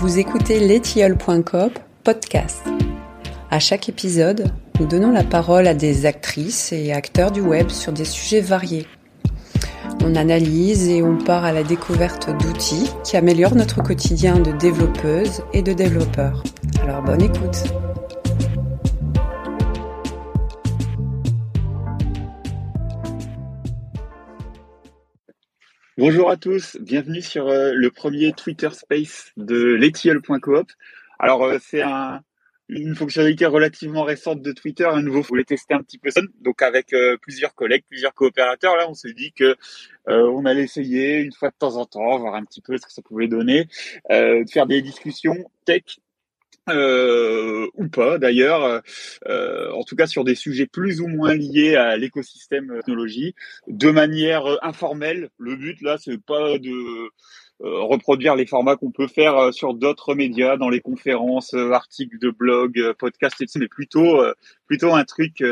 Vous écoutez letiole.com podcast. À chaque épisode, nous donnons la parole à des actrices et acteurs du web sur des sujets variés. On analyse et on part à la découverte d'outils qui améliorent notre quotidien de développeuses et de développeurs. Alors bonne écoute. Bonjour à tous, bienvenue sur euh, le premier Twitter Space de letiole.coop. Alors euh, c'est un, une fonctionnalité relativement récente de Twitter, à nouveau, faut les tester un petit peu ça. Donc avec euh, plusieurs collègues, plusieurs coopérateurs, là, on s'est dit que on allait essayer une fois de temps en temps, voir un petit peu ce que ça pouvait donner, de faire des discussions tech euh, ou pas d'ailleurs, euh, en tout cas sur des sujets plus ou moins liés à l'écosystème technologie, de manière informelle. Le but là, c'est pas de euh, reproduire les formats qu'on peut faire sur d'autres médias, dans les conférences, articles de blog, podcasts, etc. Mais plutôt, plutôt un truc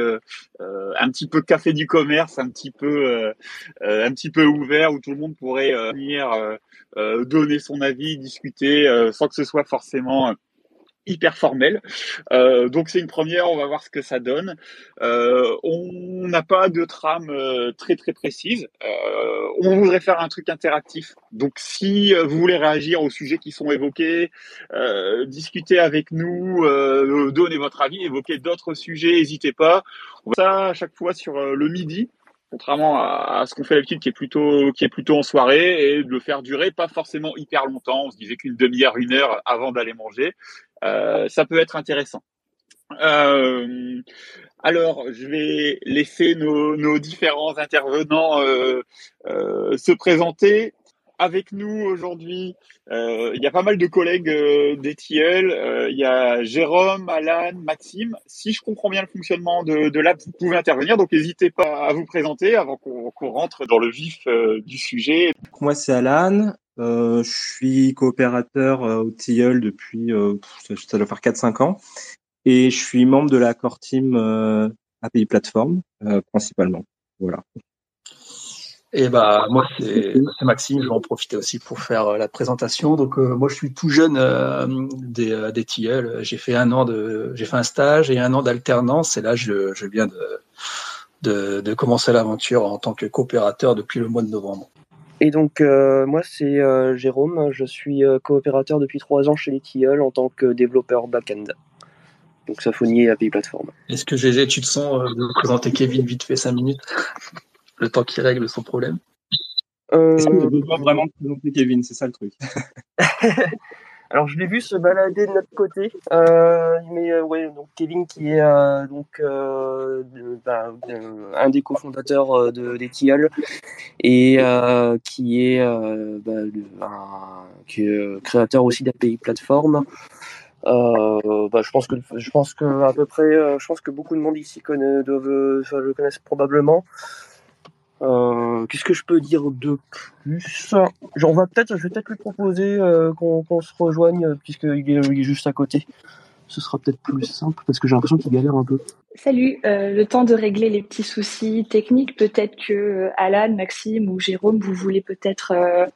un petit peu café du commerce, un petit peu, un petit peu ouvert où tout le monde pourrait venir donner son avis, discuter, sans que ce soit forcément hyper formel. Euh, donc c'est une première, on va voir ce que ça donne. Euh, on n'a pas de trame euh, très très précise. On voudrait faire un truc interactif. Donc si vous voulez réagir aux sujets qui sont évoqués, discuter avec nous, donner votre avis, évoquer d'autres sujets, n'hésitez pas. On va ça à chaque fois sur le midi contrairement à, ce qu'on fait d'habitude qui est plutôt qui est plutôt en soirée et de le faire durer pas forcément hyper longtemps. On se disait qu'une demi-heure une heure avant d'aller manger euh, ça peut être intéressant. Euh, alors je vais laisser nos, nos différents intervenants euh, se présenter avec nous aujourd'hui, euh, il y a pas mal de collègues euh, d'ETL. Euh, il y a Jérôme, Alan, Maxime. Si je comprends bien le fonctionnement de, de l'app, vous pouvez intervenir. Donc n'hésitez pas à vous présenter avant qu'on rentre dans le vif euh, du sujet. Moi, c'est Alan. je suis coopérateur au TIL depuis, ça doit faire 4-5 ans. Et je suis membre de la core team API Platform, principalement. Voilà. Et bah moi c'est Maxime, je vais en profiter aussi pour faire euh, la présentation. Donc euh, moi je suis tout jeune euh, des, euh, des TIL. J'ai fait un an de j'ai fait un stage et un an d'alternance et là je, je viens de, de, de commencer l'aventure en tant que coopérateur depuis le mois de novembre. Et donc moi c'est Jérôme, je suis coopérateur depuis trois ans chez les TIL en tant que développeur back-end. Donc Symfony et API Platform. Est-ce que GG tu te sens de présenter Kevin vite fait cinq minutes? Le temps qu'il règle son problème. Euh... Est-ce que vraiment présenter Kevin C'est ça le truc. Alors je l'ai vu se balader de notre côté, euh, mais euh, ouais donc Kevin qui est euh, donc euh, bah, un des cofondateurs de d'Etial et euh, qui est bah, un, qui est créateur aussi d'API plateforme. Bah, je pense que je pense que à peu près je pense que beaucoup de monde ici connaît, doivent, enfin, le connaissent probablement. Euh, Qu'est-ce que je peux dire de plus? Genre, on va peut-être, je vais peut-être lui proposer euh, qu'on qu se rejoigne puisqu'il est, il est juste à côté. Ce sera peut-être plus simple parce que j'ai l'impression qu'il galère un peu. Salut, euh, le temps de régler les petits soucis techniques, peut-être que euh, Alan, Maxime ou Jérôme, vous voulez peut-être euh,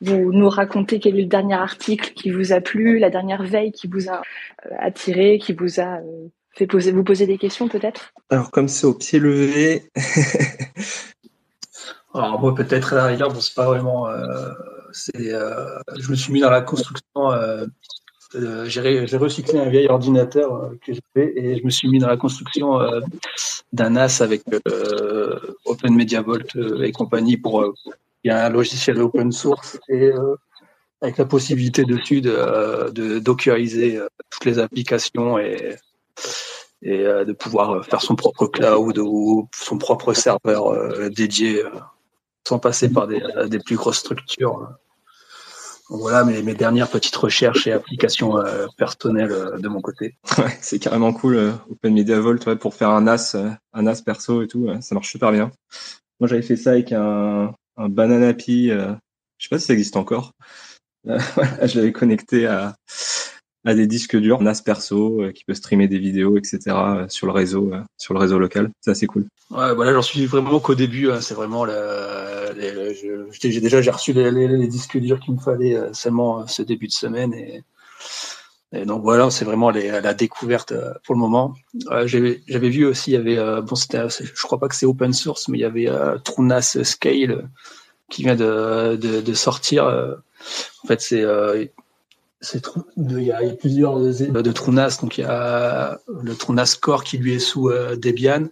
vous nous raconter quel est le dernier article qui vous a plu, la dernière veille qui vous a euh, attiré, qui vous a fait poser, vous poser des questions peut-être? Alors comme c'est au pied levé, Alors moi peut-être à bon c'est pas vraiment. Euh, euh, je me suis mis dans la construction. Euh, j'ai, j'ai recyclé un vieil ordinateur euh, que j'avais et je me suis mis dans la construction euh, d'un NAS avec euh, Open Media Vault et compagnie pour. il y a un logiciel open source et avec la possibilité dessus de, de toutes les applications et et de pouvoir faire son propre cloud ou son propre serveur dédié sans passer par des, euh, plus grosses structures. Donc voilà mes, dernières petites recherches et applications euh, personnelles euh, de mon côté. C'est carrément cool Open Media Vault pour faire un NAS, un perso et tout, ça marche super bien. Moi j'avais fait ça avec un, Banana API, je sais pas si ça existe encore. je l'avais connecté à, à des disques durs NAS perso qui peut streamer des vidéos, etc. sur le réseau, sur le réseau local. C'est assez cool. Ouais, voilà, j'en suis vraiment qu'au début. Hein, c'est vraiment le, j'ai déjà j'ai reçu les, disques durs qu'il me fallait seulement ce début de semaine et donc voilà, c'est vraiment la découverte pour le moment. J'avais vu aussi, il y avait, bon, c'était, je crois pas que c'est open source, mais il y avait Trunas Scale qui vient de, de, de sortir. en fait, c'est il y, a, plusieurs de Trunas, donc il y a le Trunas Core qui lui est sous euh, Debian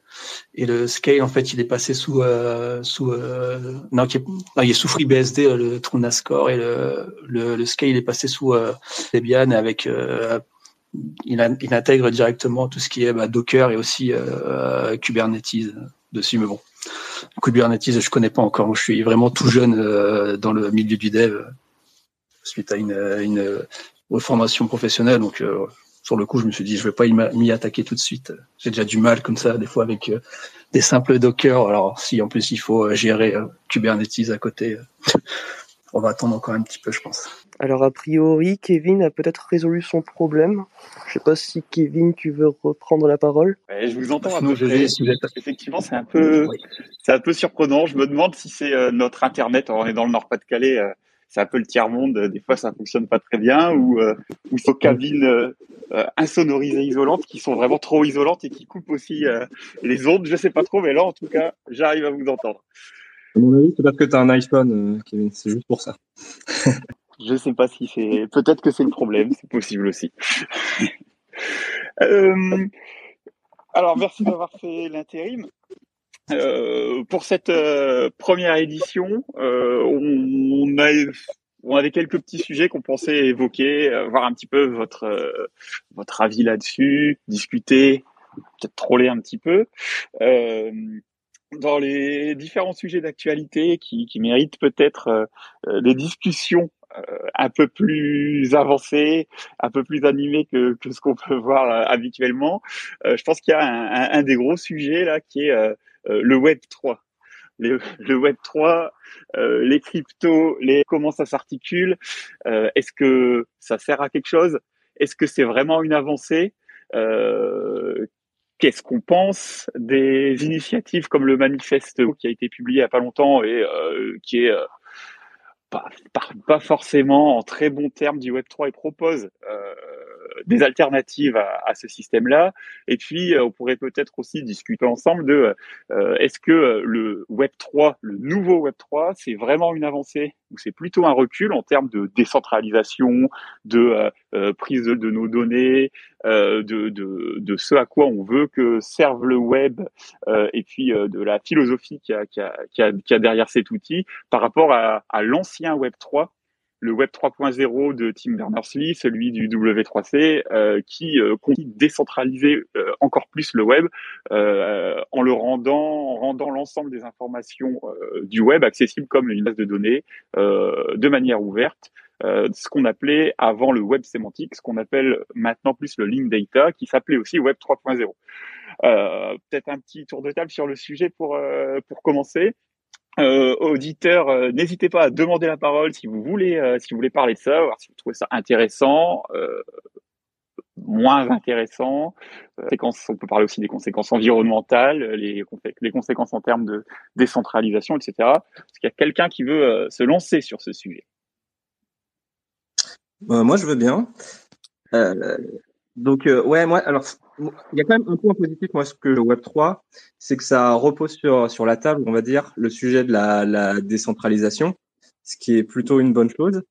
et le Scale en fait il est passé sous euh, sous euh, non, il est sous FreeBSD le Trunas Core et le, le, le Scale est passé sous Debian avec il, il, intègre directement tout ce qui est bah, Docker et aussi Kubernetes dessus mais bon Kubernetes je connais pas encore je suis vraiment tout jeune dans le milieu du dev suite à une, une formation professionnelle. Donc, euh, sur le coup, je me suis dit, je vais pas m'y attaquer tout de suite. J'ai déjà du mal comme ça, des fois, avec euh, des simples Docker. Alors, si en plus il faut euh, gérer Kubernetes à côté, on va attendre encore un petit peu, je pense. Alors, a priori, Kevin a peut-être résolu son problème. Je sais pas si Kevin, tu veux reprendre la parole. je vous entends un peu. Effectivement, c'est un peu, c'est un peu surprenant. Je me demande si c'est notre internet. on est dans le Nord-Pas-de-Calais c'est un peu le tiers monde. Des fois, ça fonctionne pas très bien ou euh, ou ces cabines euh, euh, insonorisées isolantes qui sont vraiment trop isolantes et qui coupent aussi euh, les ondes. Je sais pas trop, mais là, en tout cas, j'arrive à vous entendre. À mon avis, c'est parce que tu as un iPhone, Kevin. C'est juste pour ça. je sais pas si c'est. Peut-être que c'est le problème. C'est possible aussi. alors, merci d'avoir fait l'intérim. Euh, pour cette euh, première édition, euh, on, a, on avait quelques petits sujets qu'on pensait évoquer, voir un petit peu votre votre avis là-dessus, discuter, peut-être troller un petit peu. dans les différents sujets d'actualité qui, qui méritent peut-être des discussions un peu plus avancées, un peu plus animées que, que ce qu'on peut voir habituellement. je pense qu'il y a un, un, des gros sujets là qui est euh, le Web 3. le Web 3, euh, les cryptos, les comment ça s'articule, euh, est-ce que ça sert à quelque chose? Est-ce que c'est vraiment une avancée? Qu'est-ce qu'on pense des initiatives comme le manifeste qui a été publié il y a pas longtemps et qui est pas, pas, forcément en très bons termes du Web 3 et propose des alternatives à, à ce système-là. Et puis, euh, on pourrait peut-être aussi discuter ensemble de euh, est-ce que le Web 3, le nouveau Web 3, c'est vraiment une avancée ou c'est plutôt un recul en termes de décentralisation, de euh, prise de, nos données, de, de, de, ce à quoi on veut que serve le web et puis de la philosophie qu'il y a, qui a, qui a derrière cet outil par rapport à, à l'ancien Web 3 le Web 3.0 de Tim Berners-Lee, celui du W3C, euh, qui euh, de décentraliser euh, encore plus le web euh, en le rendant, en rendant l'ensemble des informations du web accessible comme une base de données de manière ouverte. ce qu'on appelait avant le web sémantique, ce qu'on appelle maintenant plus le link data, qui s'appelait aussi Web 3.0. Peut-être un petit tour de table sur le sujet pour pour commencer. Euh, auditeurs, euh, n'hésitez pas à demander la parole si vous voulez, euh, si vous voulez parler de ça, voir si vous trouvez ça intéressant, euh, moins intéressant. on peut parler aussi des conséquences environnementales, les, les conséquences en termes de décentralisation, etc. Est-ce qu'il y a quelqu'un qui veut se lancer sur ce sujet Moi, je veux bien. Donc, ouais, moi, alors il y a quand même un point positif, moi, ce que le Web 3, c'est que ça repose sur, sur la table, on va dire, le sujet de la, la décentralisation, ce qui est plutôt une bonne chose.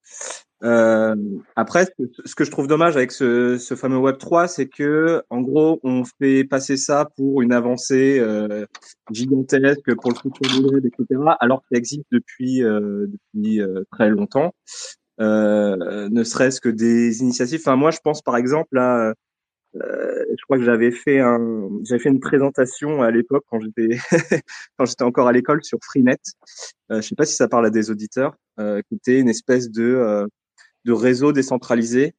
Euh, après, ce que je trouve dommage avec ce, ce fameux Web 3, c'est que, en gros, on fait passer ça pour une avancée euh, gigantesque pour le futur du web, etc., alors qu'il existe depuis euh, depuis euh, très longtemps. Euh, ne serait-ce que des initiatives. Enfin, moi, je pense par exemple à euh, je crois que j'avais fait un, j'avais fait une présentation à l'époque quand j'étais quand j'étais encore à l'école sur Freenet. Euh, je sais pas si ça parle à des auditeurs, euh, une espèce de euh, de réseau décentralisé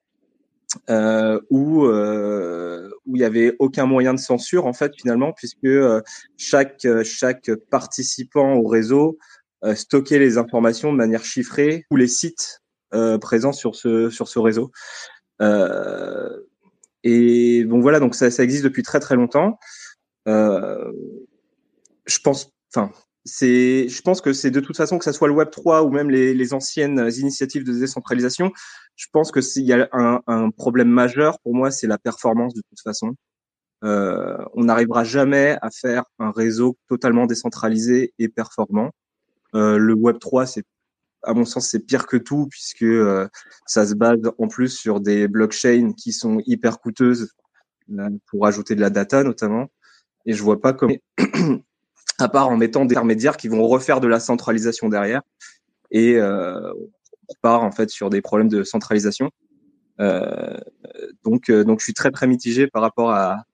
euh, où euh, où il y avait aucun moyen de censure en fait finalement puisque chaque chaque participant au réseau stockait les informations de manière chiffrée ou les sites présents sur ce sur ce réseau. Euh, et bon voilà, donc ça, ça existe depuis très très longtemps. Euh, je pense, enfin, c'est, je pense que c'est de toute façon que ça soit le Web 3 ou même les, les anciennes initiatives de décentralisation, je pense que s'il y a un, problème majeur pour moi, c'est la performance de toute façon. Euh, on n'arrivera jamais à faire un réseau totalement décentralisé et performant. Euh, le Web 3, c'est à mon sens, c'est pire que tout puisque euh, ça se base en plus sur des blockchains qui sont hyper coûteuses pour ajouter de la data notamment. Et je vois pas comment, à part en mettant des intermédiaires qui vont refaire de la centralisation derrière. Et euh, on part en fait sur des problèmes de centralisation. Euh, donc, donc je suis très très mitigé par rapport à,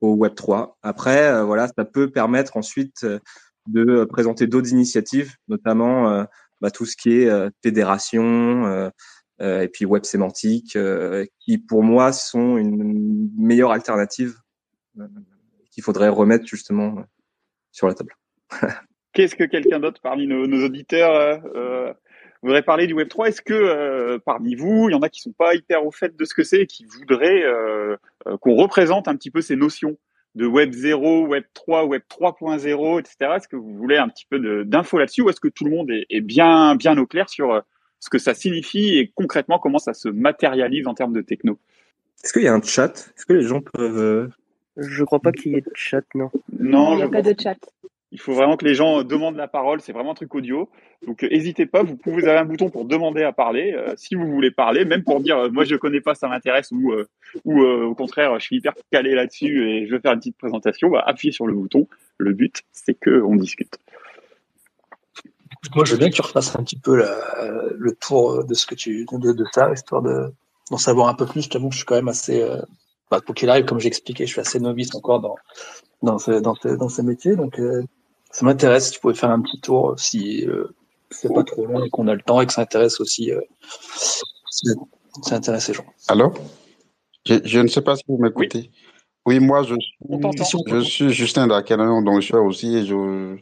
au Web 3. Après, voilà, ça peut permettre ensuite de présenter d'autres initiatives, notamment bah, tout ce qui est fédération et puis web sémantique, qui pour moi sont une meilleure alternative qu'il faudrait remettre justement sur la table. Qu'est-ce que quelqu'un d'autre parmi nos, nos auditeurs euh, voudrait parler du Web 3 Est-ce que euh, parmi vous, il y en a qui sont pas hyper au fait de ce que c'est et qui voudraient euh, euh qu'on représente un petit peu ces notions? De Web 0, Web 3, Web 3.0, etc. Est-ce que vous voulez un petit peu d'infos là-dessus ou est-ce que tout le monde est, est, bien, bien au clair sur euh, ce que ça signifie et concrètement comment ça se matérialise en termes de techno? Est-ce qu'il y a un chat? Est-ce que les gens peuvent... Euh, Je crois pas qu'il y ait de chat, non. Non, il n'y a pas de chat. Il faut vraiment que les gens demandent la parole. C'est vraiment un truc audio. Donc, n'hésitez pas. Vous pouvez avoir un bouton pour demander à parler. Euh, si vous voulez parler, même pour dire, euh, moi, je connais pas, ça m'intéresse, ou, euh, ou au contraire, je suis hyper calé là-dessus et je veux faire une petite présentation. Bah, appuyez sur le bouton. Le but, c'est que on discute. Moi, je veux bien que tu refasses un petit peu le tour de ce que tu de, de ça, histoire de d'en savoir un peu plus. Je t'avoue que je suis quand même assez, euh, bah, pour qu'il arrive, comme j'expliquais, je suis assez novice encore dans dans ce, dans ce, dans ces métiers. Donc, euh, ça m'intéresse. Si tu pouvais faire un petit tour, si euh, c'est pas trop long et qu'on a le temps et que ça intéresse aussi, euh, ça intéresse les gens. Alors je, je, ne sais pas si vous m'écoutez. Oui. oui. moi, je suis, je suis Justin Dacanon, donc je suis aussi, je,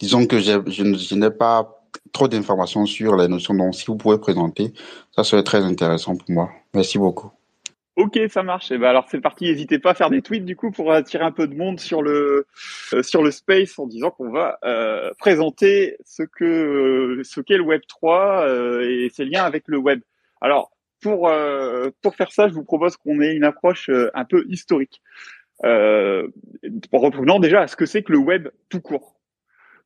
disons que je, je n'ai pas trop d'informations sur les notions, donc si vous pouvez présenter, ça serait très intéressant pour moi. Merci beaucoup. Ok, ça marche. Et eh ben alors c'est parti. N'hésitez pas à faire des tweets du coup pour attirer un peu de monde sur le euh, sur le space en disant qu'on va euh, présenter ce que euh, ce qu'est le Web 3 euh, et ses liens avec le web. Alors pour euh, pour faire ça, je vous propose qu'on ait une approche un peu historique. en reprenant déjà à ce que c'est que le web tout court.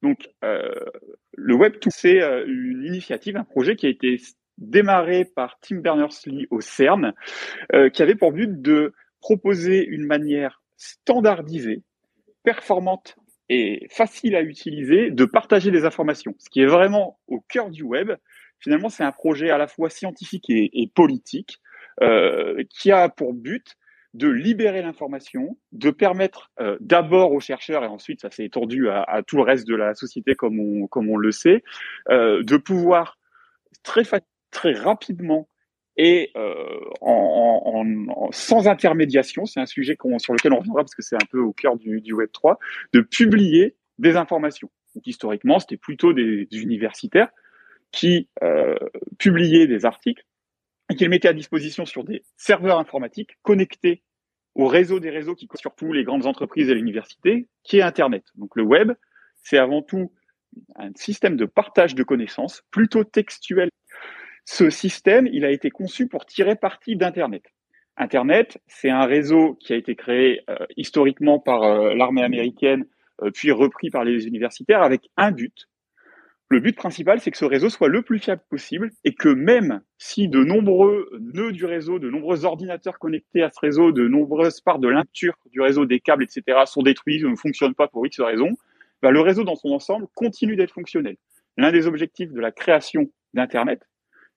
Donc le web tout c'est une initiative, un projet qui a été démarré par Tim Berners-Lee au CERN, euh, qui avait pour but de proposer une manière standardisée, performante et facile à utiliser de partager des informations, ce qui est vraiment au cœur du web. Finalement, c'est un projet à la fois scientifique et, politique euh, qui a pour but de libérer l'information, de permettre euh, d'abord aux chercheurs, et ensuite ça s'est étendu à, à, tout le reste de la société comme on, comme on le sait, euh, de pouvoir très facilement très rapidement et euh, sans intermédiation, c'est un sujet sur lequel on reviendra parce que c'est un peu au cœur du, Web 3, de publier des informations. Donc historiquement, c'était plutôt des, universitaires qui euh, publiaient des articles et qui les mettaient à disposition sur des serveurs informatiques connectés au réseau des réseaux qui surtout les grandes entreprises et l'université, qui est Internet. Donc le web, c'est avant tout un système de partage de connaissances plutôt textuel ce système, il a été conçu pour tirer parti d'Internet. Internet, c'est un réseau qui a été créé euh, historiquement par euh, l'armée américaine, euh, puis repris par les universitaires avec un but. Le but principal, c'est que ce réseau soit le plus fiable possible et que même si de nombreux nœuds du réseau, de nombreux ordinateurs connectés à ce réseau, de nombreuses parts de l'inture du réseau, des câbles, etc., sont détruits, ne fonctionnent pas pour X raisons, bah, le réseau dans son ensemble continue d'être fonctionnel. L'un des objectifs de la création d'Internet,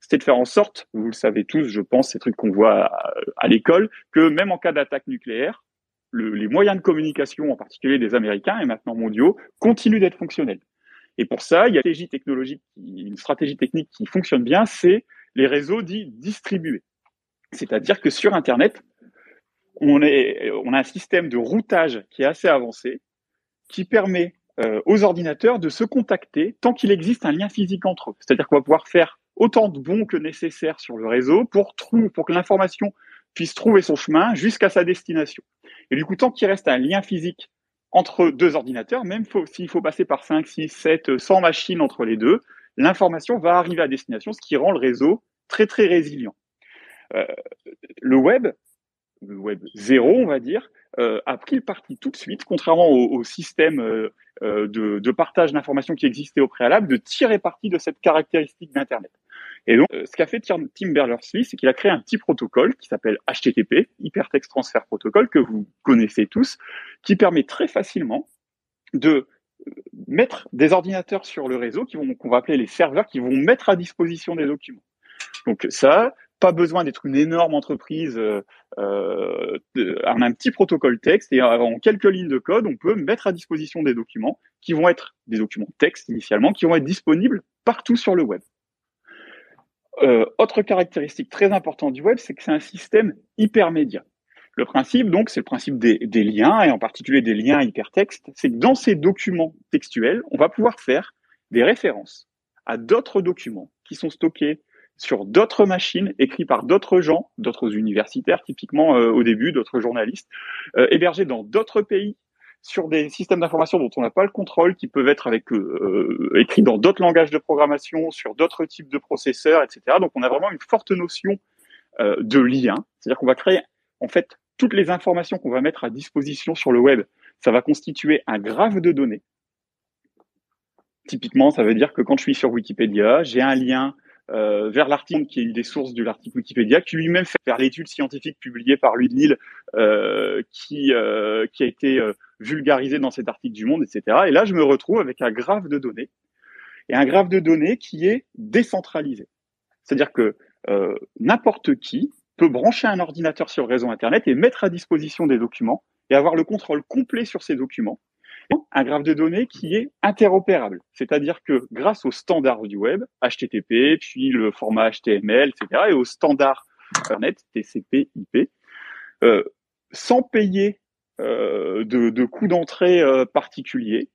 c'était de faire en sorte, vous le savez tous, je pense, ces trucs qu'on voit à, l'école, que même en cas d'attaque nucléaire, le, les moyens de communication, en particulier des Américains et maintenant mondiaux, continuent d'être fonctionnels. Et pour ça, il y a une stratégie technologique, une stratégie technique qui fonctionne bien, c'est les réseaux dits distribués. C'est-à-dire que sur Internet, on a un système de routage qui est assez avancé, qui permet euh, aux ordinateurs de se contacter tant qu'il existe un lien physique entre eux. C'est-à-dire qu'on va pouvoir faire autant de bons que nécessaire sur le réseau pour, pour que l'information puisse trouver son chemin jusqu'à sa destination. Et du coup, tant qu'il reste un lien physique entre deux ordinateurs, même s'il faut passer par 5, 6, 7, 100 machines entre les deux, l'information va arriver à destination, ce qui rend le réseau très très résilient. Euh, le web, le web zéro, on va dire, euh, a pris le parti tout de suite, contrairement au, système euh, de, de, partage d'informations qui existait au préalable, de tirer parti de cette caractéristique d'Internet. Et donc, ce qu'a fait Tim Berners-Lee, c'est qu'il a créé un petit protocole qui s'appelle HTTP, Hypertext Transfer Protocol, que vous connaissez tous, qui permet très facilement de mettre des ordinateurs sur le réseau qu'on va appeler les serveurs qui vont mettre à disposition des documents. Donc ça, pas besoin d'être une énorme entreprise. Euh, euh un petit protocole texte et en quelques lignes de code, on peut mettre à disposition des documents qui vont être des documents texte initialement, qui vont être disponibles partout sur le web. Euh, autre caractéristique très importante du web, c'est que c'est un système hypermédia. Le principe, donc, c'est le principe des, des, liens, et en particulier des liens hypertextes, c'est que dans ces documents textuels, on va pouvoir faire des références à d'autres documents qui sont stockés sur d'autres machines, écrits par d'autres gens, d'autres universitaires typiquement euh, au début, d'autres journalistes, euh, hébergés dans d'autres pays, sur des systèmes d'information dont on n'a pas le contrôle, qui peuvent être avec euh, écrits dans d'autres langages de programmation, sur d'autres types de processeurs, etc. Donc on a vraiment une forte notion euh, de lien, c'est-à-dire qu'on va créer en fait toutes les informations qu'on va mettre à disposition sur le web, ça va constituer un graphe de données. Typiquement, ça veut dire que quand je suis sur Wikipédia, j'ai un lien euh, vers l'article qui est une des sources de l'article Wikipédia, qui lui-même fait vers l'étude scientifique publiée par Louis de Lille, euh, qui, euh, qui a été vulgarisée dans cet article du Monde, etc. Et là, je me retrouve avec un graphe de données, et un graphe de données qui est décentralisé. C'est-à-dire que n'importe qui peut brancher un ordinateur sur le réseau Internet et mettre à disposition des documents et avoir le contrôle complet sur ces documents un graphe de données qui est interopérable. C'est-à-dire que grâce aux standards du web, HTTP, puis le format HTML, etc., et aux standards Internet, TCP, IP, euh, sans payer euh, de, de coûts d'entrée euh, particuliers,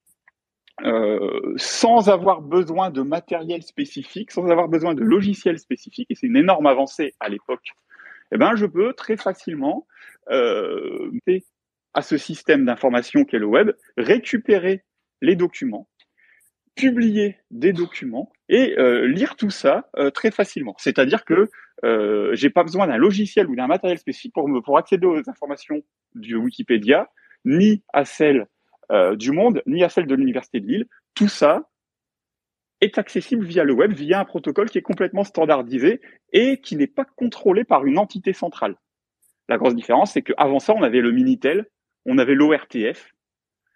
euh, sans avoir besoin de matériel spécifique, sans avoir besoin de logiciels spécifiques, et c'est une énorme avancée à l'époque, eh ben, je peux très facilement euh, à ce système d'information qu'est le web, récupérer les documents, publier des documents et euh, lire tout ça euh, très facilement. C'est-à-dire que euh, j'ai pas besoin d'un logiciel ou d'un matériel spécifique pour pour accéder aux informations du Wikipédia, ni à celles euh, du Monde, ni à celles de l'université de Lille. Tout ça est accessible via le web, via un protocole qui est complètement standardisé et qui n'est pas contrôlé par une entité centrale. La grosse différence, c'est qu'avant ça, on avait le Minitel on avait l'ORTF.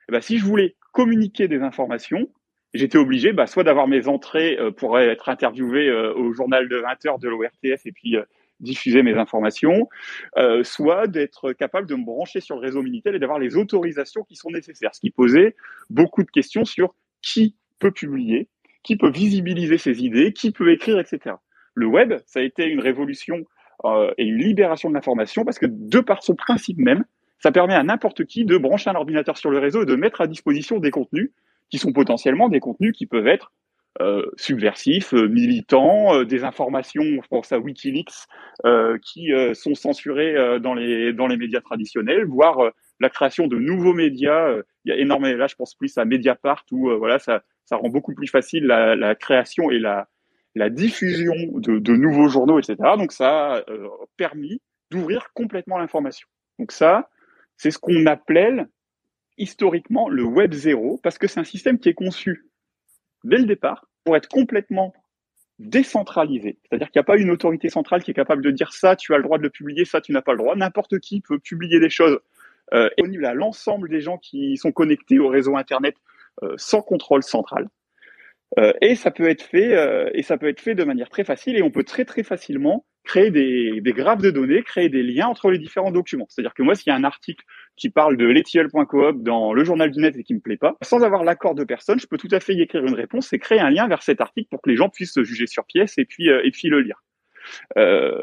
Eh ben, si je voulais communiquer des informations, j'étais obligé bah, soit d'avoir mes entrées euh, pour être interviewé euh, au journal de 20 heures de l'ORTF et puis euh, diffuser mes informations, soit d'être capable de me brancher sur le réseau Minitel et d'avoir les autorisations qui sont nécessaires, ce qui posait beaucoup de questions sur qui peut publier, qui peut visibiliser ses idées, qui peut écrire, etc. Le web, ça a été une révolution et une libération de l'information parce que de par son principe même, ça permet à n'importe qui de brancher un ordinateur sur le réseau et de mettre à disposition des contenus qui sont potentiellement des contenus qui peuvent être euh, subversifs, euh, militants, euh, des informations, je pense à WikiLeaks, euh, qui sont censurées dans les dans les médias traditionnels, voire la création de nouveaux médias. Il y a énormément, là je pense plus à Mediapart où voilà ça ça rend beaucoup plus facile la, la création et la la diffusion de, de, nouveaux journaux, etc. Donc ça a permis d'ouvrir complètement l'information. Donc ça, c'est ce qu'on appelait historiquement le Web 0, parce que c'est un système qui est conçu dès le départ pour être complètement décentralisé. C'est-à-dire qu'il n'y a pas une autorité centrale qui est capable de dire ça, tu as le droit de le publier, ça, tu n'as pas le droit. N'importe qui peut publier des choses euh, à l'ensemble des gens qui sont connectés au réseau Internet euh, sans contrôle central. Euh, et ça peut être fait, euh, et ça peut être fait de manière très facile, et on peut très très facilement créer des, des graphes de données, créer des liens entre les différents documents. C'est-à-dire que moi, s'il y a un article qui parle de l'etiel.coop dans le journal du net et qui me plaît pas, sans avoir l'accord de personne, je peux tout à fait y écrire une réponse et créer un lien vers cet article pour que les gens puissent se juger sur pièce et puis euh, et puis le lire. Euh,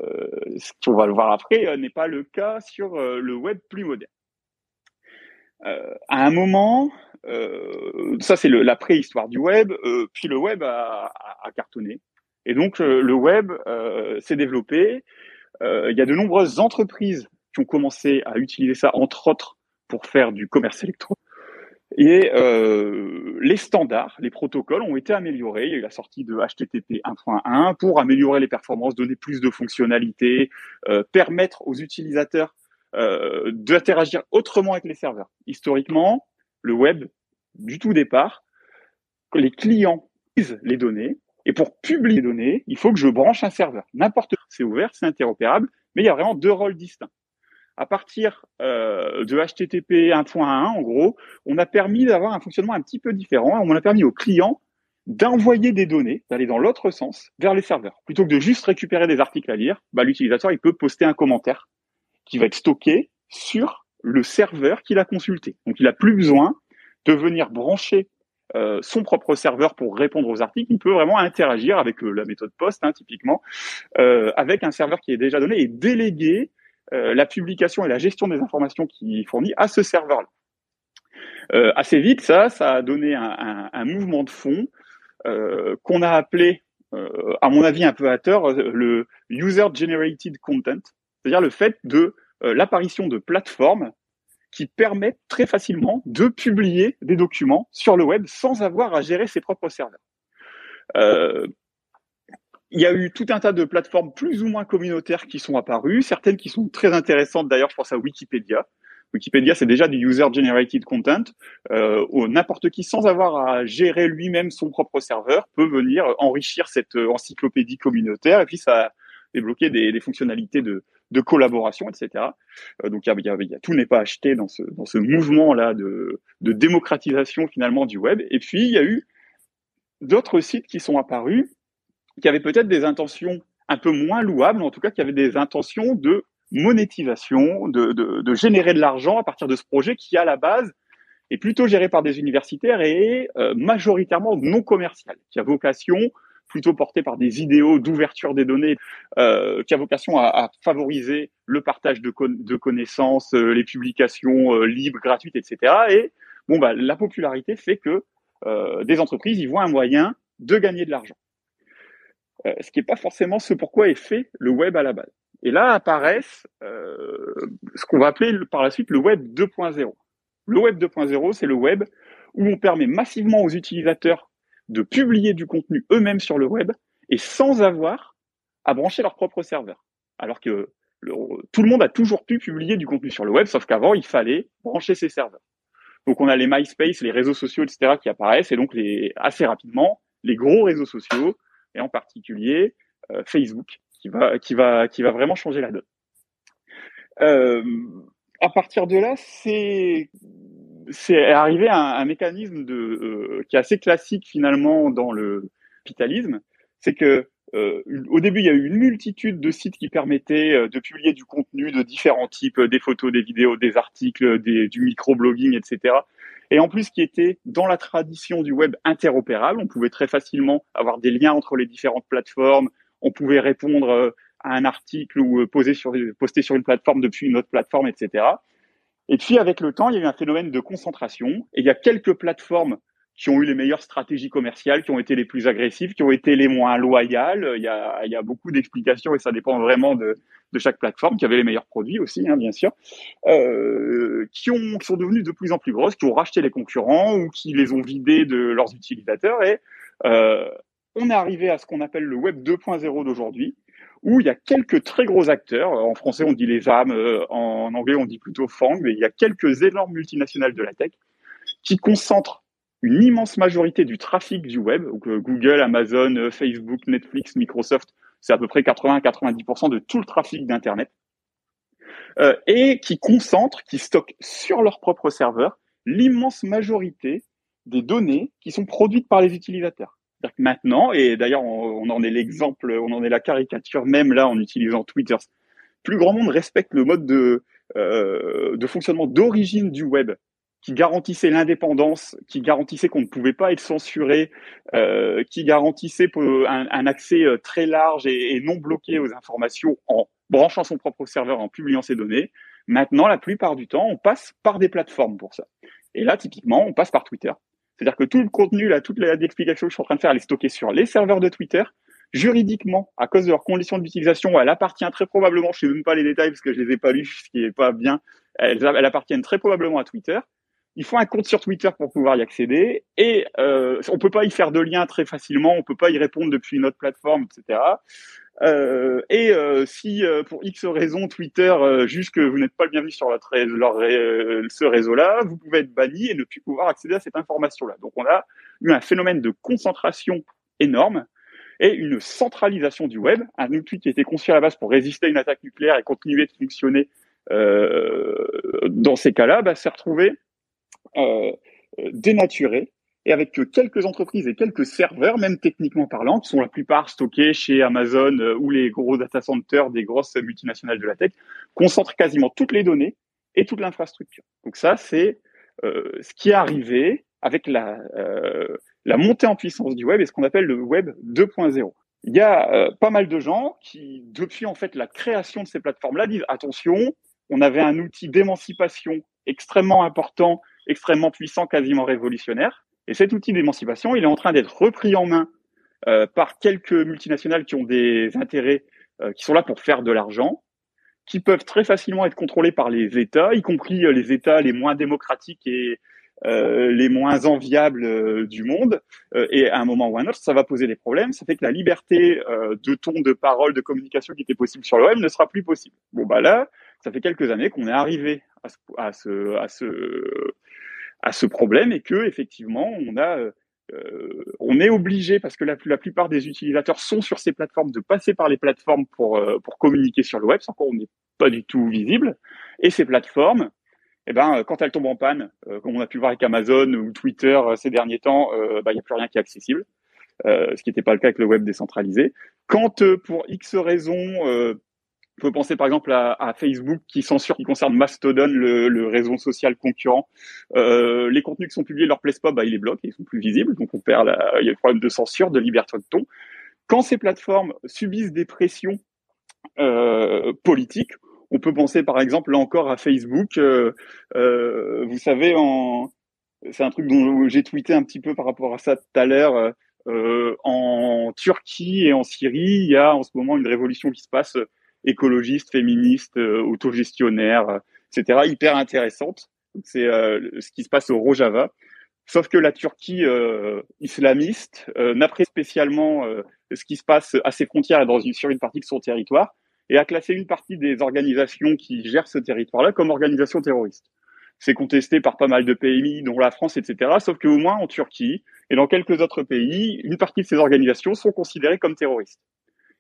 ce qu'on va le voir après euh, n'est pas le cas sur le web plus moderne. à un moment, euh, ça c'est la préhistoire du web. Euh, puis le web a, a, cartonné. Et donc euh, le web s'est développé. il y a de nombreuses entreprises qui ont commencé à utiliser ça, entre autres, pour faire du commerce électronique. Et euh, les standards, les protocoles ont été améliorés. Il y a eu la sortie de HTTP 1.1 pour améliorer les performances, donner plus de fonctionnalités, euh, permettre aux utilisateurs euh, d'interagir autrement avec les serveurs. Historiquement, le web, du tout départ, les clients lisent les données, et pour publier les données, il faut que je branche un serveur. N'importe quoi, c'est ouvert, c'est interopérable, mais il y a vraiment deux rôles distincts à partir euh, de HTTP 1.1, en gros, on a permis d'avoir un fonctionnement un petit peu différent. On a permis aux clients d'envoyer des données, d'aller dans l'autre sens, vers les serveurs. Plutôt que de juste récupérer des articles à lire, bah, l'utilisateur il peut poster un commentaire qui va être stocké sur le serveur qu'il a consulté. Donc il n'a plus besoin de venir brancher euh, son propre serveur pour répondre aux articles. Il peut vraiment interagir avec euh, la méthode POST, hein, typiquement, euh, avec un serveur qui est déjà donné et déléguer la publication et la gestion des informations qu'il fournit à ce serveur-là. Euh, assez vite, ça, ça a donné un, un, mouvement de fond euh, qu'on a appelé, euh, à mon avis un peu à tort, le user-generated content, c'est-à-dire le fait de l'apparition de plateformes qui permettent très facilement de publier des documents sur le web sans avoir à gérer ses propres serveurs. Euh, il y a eu tout un tas de plateformes plus ou moins communautaires qui sont apparues, certaines qui sont très intéressantes. D'ailleurs, je pense à Wikipédia. Wikipédia, c'est déjà du user-generated content. Euh, n'importe qui, sans avoir à gérer lui-même son propre serveur, peut venir enrichir cette encyclopédie communautaire. Et puis, ça a débloqué des, des fonctionnalités de, de, collaboration, etc. Euh, donc, y y a, tout n'est pas acheté dans ce, mouvement-là de, démocratisation finalement du web. Et puis, il y a eu d'autres sites qui sont apparus qui avait peut-être des intentions un peu moins louables, en tout cas qui avait des intentions de monétisation, de générer de l'argent à partir de ce projet qui, à la base, est plutôt géré par des universitaires et euh, majoritairement non commercial, qui a vocation plutôt porté par des idéaux d'ouverture des données, euh, qui a vocation à, à, favoriser le partage de, connaissances, euh, les publications euh, libres, gratuites, etc. Et bon, bah, la popularité fait que euh, des entreprises y voient un moyen de gagner de l'argent. Euh, ce qui n'est pas forcément ce pourquoi est fait le web à la base. Et là apparaissent euh, ce qu'on va appeler par la suite le web 2.0. Le web 2.0, c'est le web où on permet massivement aux utilisateurs de publier du contenu eux-mêmes sur le web et sans avoir à brancher leur propre serveur. Alors que tout le monde a toujours pu publier du contenu sur le web, sauf qu'avant, il fallait brancher ses serveurs. Donc on a les MySpace, les réseaux sociaux, etc. qui apparaissent, et donc les, assez rapidement, les gros réseaux sociaux et en particulier euh, Facebook, qui va, qui, va, qui va vraiment changer la donne. Euh, à partir de là, c'est c'est arrivé un, un mécanisme de euh, qui est assez classique finalement dans le capitalisme, c'est que euh, au début, il y a eu une multitude de sites qui permettaient euh, de publier du contenu de différents types, des photos, des vidéos, des articles, des, du microblogging, etc. Et en plus, qui était dans la tradition du web interopérable, on pouvait très facilement avoir des liens entre les différentes plateformes, on pouvait répondre euh, à un article ou euh, poser sur, poster sur une plateforme depuis une autre plateforme, etc. Et puis, avec le temps, il y a eu un phénomène de concentration, et il y a quelques plateformes qui ont eu les meilleures stratégies commerciales, qui ont été les plus agressives, qui ont été les moins loyales. Il y a, il y a beaucoup d'explications et ça dépend vraiment de, de chaque plateforme, qui avait les meilleurs produits aussi, hein, bien sûr, euh, qui, ont, qui sont devenues de plus en plus grosses, qui ont racheté les concurrents ou qui les ont vidés de leurs utilisateurs. Et euh, on est arrivé à ce qu'on appelle le Web 2.0 d'aujourd'hui, où il y a quelques très gros acteurs. En français, on dit les âmes, euh, en anglais, on dit plutôt FANG, mais il y a quelques énormes multinationales de la tech qui concentrent une immense majorité du trafic du web, donc Google, Amazon, Facebook, Netflix, Microsoft, c'est à peu près 80-90% de tout le trafic d'Internet, euh, et qui concentrent, qui stockent sur leur propre serveur l'immense majorité des données qui sont produites par les utilisateurs. Que maintenant, et d'ailleurs on, en est l'exemple, on en est la caricature même là en utilisant Twitter, plus grand monde respecte le mode de, euh, de fonctionnement d'origine du web qui garantissait l'indépendance, qui garantissait qu'on ne pouvait pas être censuré, euh, qui garantissait un, un, accès euh, très large et, et, non bloqué aux informations en branchant son propre serveur, en publiant ses données. Maintenant, la plupart du temps, on passe par des plateformes pour ça. Et là, typiquement, on passe par Twitter. C'est-à-dire que tout le contenu, là, toute l'explication que je suis en train de faire, elle est stockée sur les serveurs de Twitter. Juridiquement, à cause de leurs conditions d'utilisation, elle appartient très probablement, je ne sais même pas les détails parce que je les ai pas lus, ce qui est pas bien, elles, elles appartiennent très probablement à Twitter il faut un compte sur Twitter pour pouvoir y accéder et euh, on peut pas y faire de lien très facilement, on peut pas y répondre depuis notre plateforme, etc. Euh, et euh, si euh, pour X raison Twitter euh, juge que vous n'êtes pas le bienvenu sur leur, ce réseau-là, vous pouvez être banni et ne plus pouvoir accéder à cette information-là. Donc on a eu un phénomène de concentration énorme et une centralisation du web, un outil qui était conçu à la base pour résister à une attaque nucléaire et continuer de fonctionner dans ces cas-là, bah, s'est retrouvé dénaturé et avec quelques entreprises et quelques serveurs, même techniquement parlant, qui sont la plupart stockés chez Amazon euh, ou les gros data centers des grosses multinationales de la tech, concentrent quasiment toutes les données et toute l'infrastructure. Donc ça, c'est euh, ce qui est arrivé avec la, euh, la montée en puissance du web et ce qu'on appelle le web 2.0. Il y a euh, pas mal de gens qui, depuis en fait la création de ces plateformes-là, disent attention, on avait un outil d'émancipation extrêmement important, extrêmement puissant, quasiment révolutionnaire. Et cet outil d'émancipation, il est en train d'être repris en main euh, par quelques multinationales qui ont des intérêts euh, qui sont là pour faire de l'argent, qui peuvent très facilement être contrôlés par les États, y compris euh, les États les moins démocratiques et euh, les moins enviables euh, du monde. et à un moment ou à un autre, ça va poser des problèmes. Ça fait que la liberté de ton, de parole, de communication qui était possible sur web ne sera plus possible. Bon bah là, ça fait quelques années qu'on est arrivé à ce, à ce, à ce à ce problème et que effectivement on a euh, on est obligé parce que la, la, plupart des utilisateurs sont sur ces plateformes de passer par les plateformes pour euh, pour communiquer sur le web, sans qu'on n'est pas du tout visible. Et ces plateformes, eh ben quand elles tombent en panne, euh, comme on a pu voir avec Amazon ou Twitter ces derniers temps, bah, il n'y a plus rien qui est accessible, ce qui n'était pas le cas avec le web décentralisé. Quand pour X raisons on peut penser par exemple à, Facebook qui censure, qui concerne Mastodon, le, réseau social concurrent. Euh, les contenus qui sont publiés leur plaisent pas, bah, ils les bloquent, ils sont plus visibles, donc on perd il y a le problème de censure, de liberté de ton. Quand ces plateformes subissent des pressions euh, politiques, on peut penser par exemple là encore à Facebook. Euh, vous savez, c'est un truc dont j'ai tweeté un petit peu par rapport à ça tout à l'heure. En Turquie et en Syrie, il y a en ce moment une révolution qui se passe écologiste, féministe, euh, autogestionnaire, euh, etc. Hyper intéressante. C'est euh, ce qui se passe au Rojava. Sauf que la Turquie islamiste n'apprécie spécialement ce qui se passe à ses frontières et dans une, sur une partie de son territoire et a classé une partie des organisations qui gèrent ce territoire-là comme organisation terroriste. C'est contesté par pas mal de pays, dont la France, etc. Sauf qu'au moins en Turquie et dans quelques autres pays, une partie de ces organisations sont considérées comme terroristes.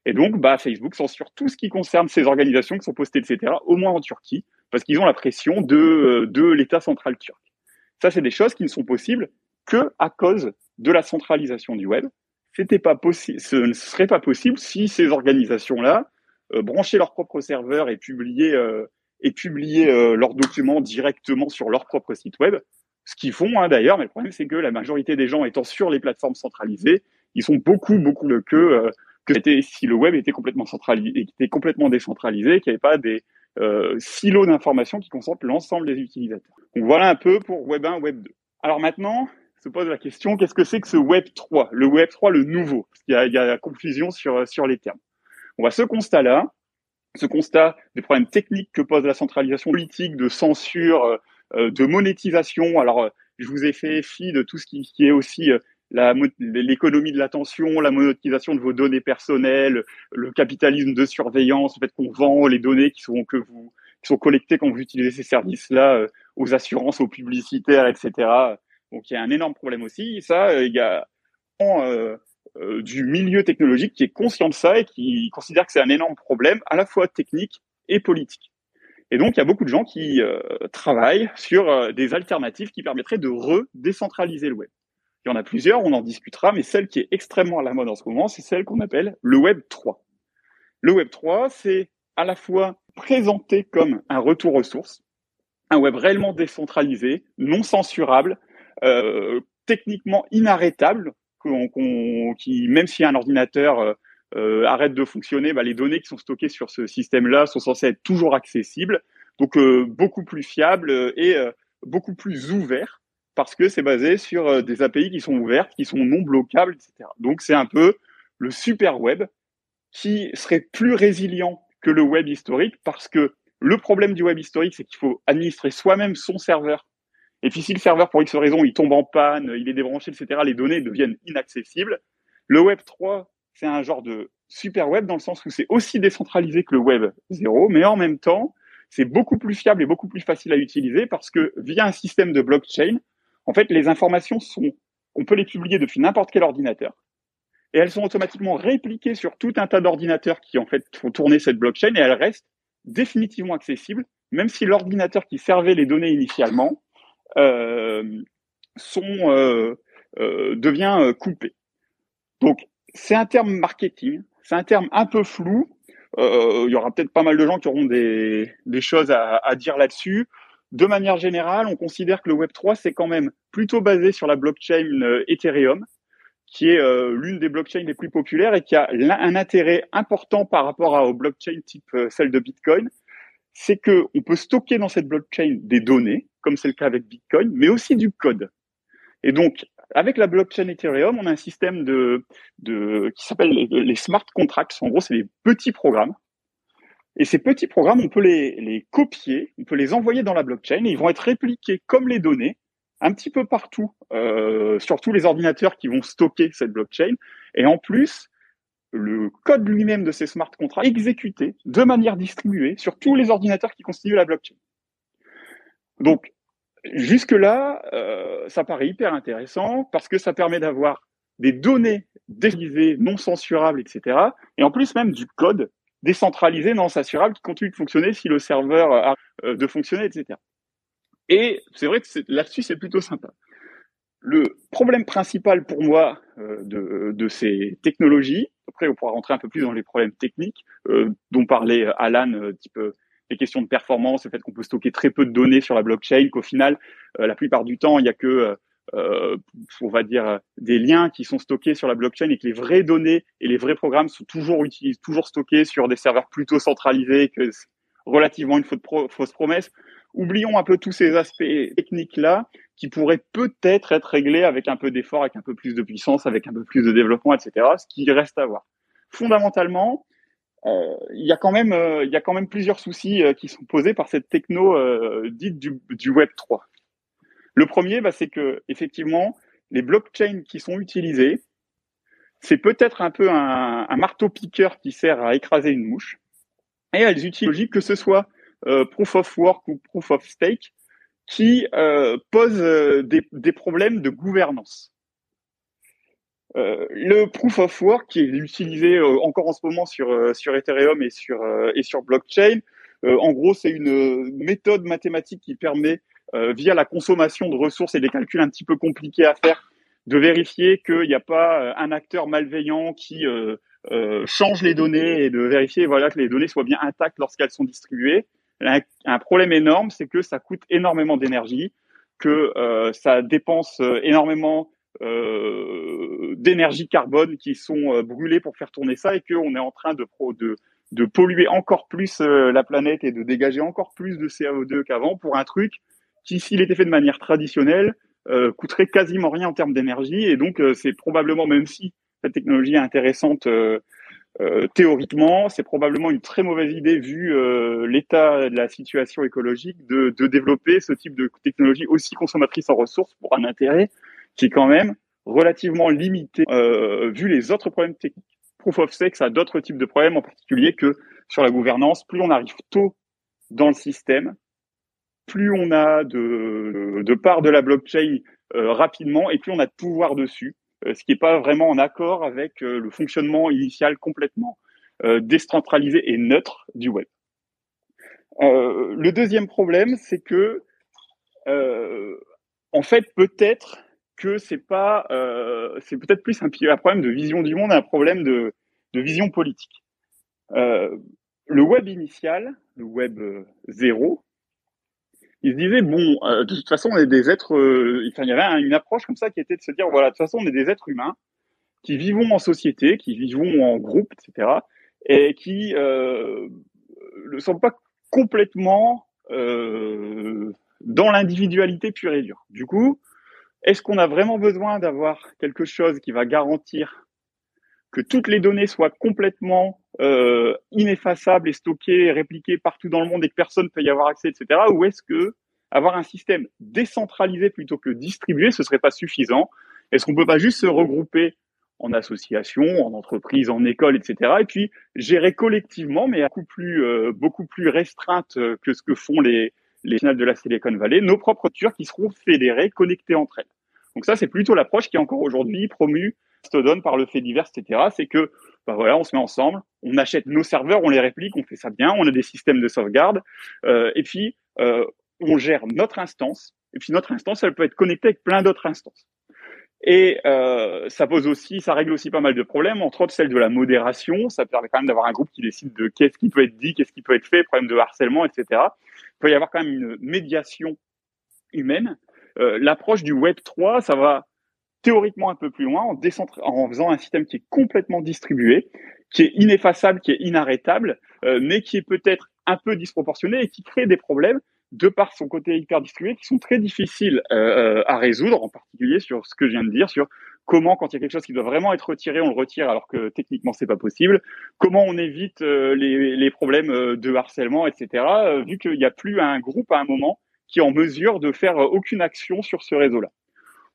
Et donc, bah, Facebook censure tout ce qui concerne ces organisations qui sont postées, etc., au moins en Turquie, parce qu'ils ont la pression de, euh, de l'État central turc. Ça, c'est des choses qui ne sont possibles que à cause de la centralisation du web. C'était pas possible, ce ne serait pas possible si ces organisations-là euh, branchaient leurs propres serveurs et publiaient, euh, et publiaient euh, leurs documents directement sur leur propre site web. Ce qu'ils font hein, d'ailleurs, mais le problème c'est que la majorité des gens étant sur les plateformes centralisées, ils sont beaucoup, beaucoup que que si le web était complètement centralisé, était complètement décentralisé, qu'il n'y avait pas des euh, silos d'informations qui concentrent l'ensemble des utilisateurs. Donc voilà un peu pour Web 1, Web 2. Alors maintenant, se pose la question, qu'est-ce que c'est que ce Web 3 Le Web 3, le nouveau Parce y a, il y a la confusion sur, sur les termes. On voit ce constat-là, ce constat des problèmes techniques que pose la centralisation politique, de censure, euh, de monétisation. Alors, je vous ai fait fi de tout ce qui, qui est aussi euh, l'économie de l'attention, la monétisation de vos données personnelles, le capitalisme de surveillance, le fait qu'on vend les données qui sont que vous qui sont collectées quand vous utilisez ces services-là euh, aux assurances, aux publicitaires, etc. Donc il y a un énorme problème aussi. Ça, euh, il y a euh, du milieu technologique qui est conscient de ça et qui considère que c'est un énorme problème à la fois technique et politique. Et donc, il y a beaucoup de gens qui travaillent sur des alternatives qui permettraient de redécentraliser le web. Il y en a plusieurs, on en discutera, mais celle qui est extrêmement à la mode en ce moment, c'est celle qu'on appelle le Web 3. Le Web 3, c'est à la fois présenté comme un retour aux sources, un web réellement décentralisé, non censurable, euh, techniquement inarrêtable, qui même si un ordinateur euh, euh, arrête de fonctionner, bah, les données qui sont stockées sur ce système-là sont censées être toujours accessibles, donc euh, beaucoup plus fiable et beaucoup plus ouvert parce que c'est basé sur euh, des API qui sont ouvertes, qui sont non bloquables, etc. Donc c'est un peu le super web qui serait plus résilient que le web historique parce que le problème du web historique, c'est qu'il faut administrer soi-même son serveur Et puis si le serveur, pour X raison, il tombe en panne, il est débranché, etc., les données deviennent inaccessibles. Le Web 3, c'est un genre de super web dans le sens où c'est aussi décentralisé que le Web 0, mais en même temps, c'est beaucoup plus fiable et beaucoup plus facile à utiliser parce que via un système de blockchain, en fait, les informations sont, on peut les publier depuis n'importe quel ordinateur et elles sont automatiquement répliquées sur tout un tas d'ordinateurs qui en fait font tourner cette blockchain et elles restent définitivement accessibles, même si l'ordinateur qui servait les données initialement euh, sont, euh, euh, devient coupé. Donc c'est un terme marketing, c'est un terme un peu flou. il y aura peut-être pas mal de gens qui auront des, des choses à, à dire là-dessus. De manière générale, on considère que le Web 3 c'est quand même plutôt basé sur la blockchain Ethereum, qui est euh, l'une des blockchains les plus populaires et qui a un intérêt important par rapport aux blockchains type euh, celle de Bitcoin, c'est que on peut stocker dans cette blockchain des données, comme c'est le cas avec Bitcoin, mais aussi du code. Et donc, avec la blockchain Ethereum, on a un système de, qui s'appelle les, smart contracts. En gros, c'est des petits programmes. Et ces petits programmes, on peut les, les copier, on peut les envoyer dans la blockchain et ils vont être répliqués comme les données un petit peu partout, euh, sur tous les ordinateurs qui vont stocker cette blockchain. Et en plus, le code lui-même de ces smart contracts exécuté de manière distribuée sur tous les ordinateurs qui constituent la blockchain. Donc, jusque-là, euh, ça paraît hyper intéressant parce que ça permet d'avoir des données décentralisées, non censurables, etc. Et en plus même du code décentralisé, non censurable, qui continue de fonctionner si le serveur a euh, de fonctionner, etc. Et c'est vrai que là-dessus, c'est plutôt sympa. Le problème principal pour moi euh, de, ces technologies, après on pourra rentrer un peu plus dans les problèmes techniques euh, dont parlait euh, Alan, euh, type euh, les questions de performance, le fait qu'on peut stocker très peu de données sur la blockchain, qu'au final, la plupart du temps, il n'y a que, on va dire, des liens qui sont stockés sur la blockchain et que les vraies données et les vrais programmes sont toujours utilisés, toujours stockés sur des serveurs plutôt centralisés, que relativement une fausse promesse oublions un peu tous ces aspects techniques-là qui pourraient peut-être être réglés avec un peu d'effort, avec un peu plus de puissance, avec un peu plus de développement, etc. Ce qui reste à voir. Fondamentalement, euh, il y a quand même, euh, il y a quand même plusieurs soucis euh, qui sont posés par cette techno euh, dite du, du, Web 3. Le premier, bah, c'est que effectivement, les blockchains qui sont utilisées, c'est peut-être un peu un, marteau-piqueur qui sert à écraser une mouche, et elles utilisent que ce soit euh, proof of work ou proof of stake qui euh, posent euh, des, des, problèmes de gouvernance. Euh, le proof of work qui est utilisé encore en ce moment sur sur Ethereum et sur et sur blockchain, en gros c'est une méthode mathématique qui permet via la consommation de ressources et des calculs un petit peu compliqués à faire de vérifier qu'il n'y a pas un acteur malveillant qui euh, change les données et de vérifier voilà que les données soient bien intactes lorsqu'elles sont distribuées. Un, problème énorme, c'est que ça coûte énormément d'énergie, que euh, ça dépense euh, énormément euh, d'énergie carbone qui sont euh, brûlées pour faire tourner ça et qu'on est en train de, de, de polluer encore plus la planète et de dégager encore plus de CO2 qu'avant pour un truc qui, s'il était fait de manière traditionnelle, coûterait quasiment rien en termes d'énergie. Et donc, c'est probablement, même si cette technologie est intéressante euh, théoriquement, c'est probablement une très mauvaise idée vu euh, l'état de la situation écologique de, de, développer ce type de technologie aussi consommatrice en ressources pour un intérêt qui est quand même relativement limité euh, vu les autres problèmes techniques. Proof of ça a d'autres types de problèmes, en particulier que sur la gouvernance. Plus on arrive tôt dans le système, plus on a de, de part de la blockchain euh, rapidement et plus on a de pouvoir dessus. Euh, ce qui n'est pas vraiment en accord avec euh, le fonctionnement initial complètement décentralisé et neutre du web. le deuxième problème, c'est que en fait, peut-être que c'est pas, c'est peut-être plus un, problème de vision du monde, un problème de, vision politique. Le web initial, le web zéro, il se disait bon, euh, de toute façon, on est des êtres. Euh, enfin, il y avait une approche comme ça qui était de se dire voilà, de toute façon, on est des êtres humains qui vivons en société, qui vivons en groupe, etc., et qui euh, ne sont pas complètement euh, dans l'individualité pure et dure. Du coup, est-ce qu'on a vraiment besoin d'avoir quelque chose qui va garantir que toutes les données soient complètement euh, ineffaçables et stockées et répliquées partout dans le monde et que personne ne peut y avoir accès, etc. Ou est-ce que avoir un système décentralisé plutôt que distribué, ce serait pas suffisant? Est-ce qu'on peut pas juste se regrouper en association, en entreprise, en école, etc. Et puis gérer collectivement, mais beaucoup plus, euh, beaucoup plus restreinte que ce que font les, les finales de la Silicon Valley, nos propres structures qui seront fédérées, connectées entre elles? Donc ça, c'est plutôt l'approche qui est encore aujourd'hui promue Mastodon par le fait divers, etc. C'est que bah voilà, on se met ensemble, on achète nos serveurs, on les réplique, on fait ça bien, on a des systèmes de sauvegarde, euh, et puis euh, on gère notre instance. Et puis notre instance, elle peut être connectée avec plein d'autres instances. Et euh, ça pose aussi, ça règle aussi pas mal de problèmes, entre autres celle de la modération. Ça permet quand même d'avoir un groupe qui décide de qu'est-ce qui peut être dit, qu'est-ce qui peut être fait, problème de harcèlement, etc. Il peut y avoir quand même une médiation humaine. Euh, L'approche du Web 3, ça va théoriquement un peu plus loin en, en faisant un système qui est complètement distribué, qui est ineffaçable, qui est inarrêtable, euh, mais qui est peut-être un peu disproportionné et qui crée des problèmes de par son côté hyper distribué, qui sont très difficiles euh, euh, à résoudre, en particulier sur ce que je viens de dire, sur comment, quand il y a quelque chose qui doit vraiment être retiré, on le retire alors que techniquement c'est pas possible, comment on évite les, les, problèmes de harcèlement, etc., vu qu'il n'y a plus un groupe à un moment qui est en mesure de faire aucune action sur ce réseau-là.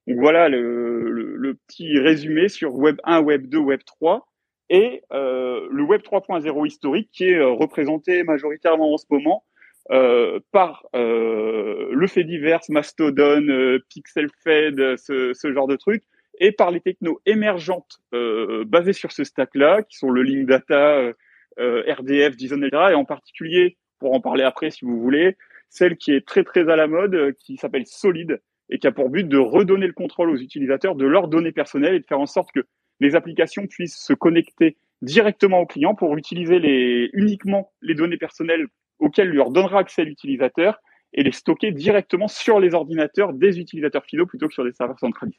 Donc voilà le, petit résumé sur Web 1, Web 2, Web 3 et euh, le Web 3.0 historique qui est représenté majoritairement en ce moment euh, par euh, le fait divers, Mastodon, euh, PixelFed, ce, ce, genre de trucs, et par les technos émergentes euh, basées sur ce stack-là, qui sont le Link Data, RDF, JSON, etc. Et en particulier, pour en parler après si vous voulez, celle qui est très très à la mode, qui s'appelle Solid, et qui a pour but de redonner le contrôle aux utilisateurs de leurs données personnelles et de faire en sorte que les applications puissent se connecter directement aux clients pour utiliser les, uniquement les données personnelles auxquels leur donnera accès l'utilisateur et les stocker directement sur les ordinateurs des utilisateurs finaux plutôt que sur des serveurs centralisés.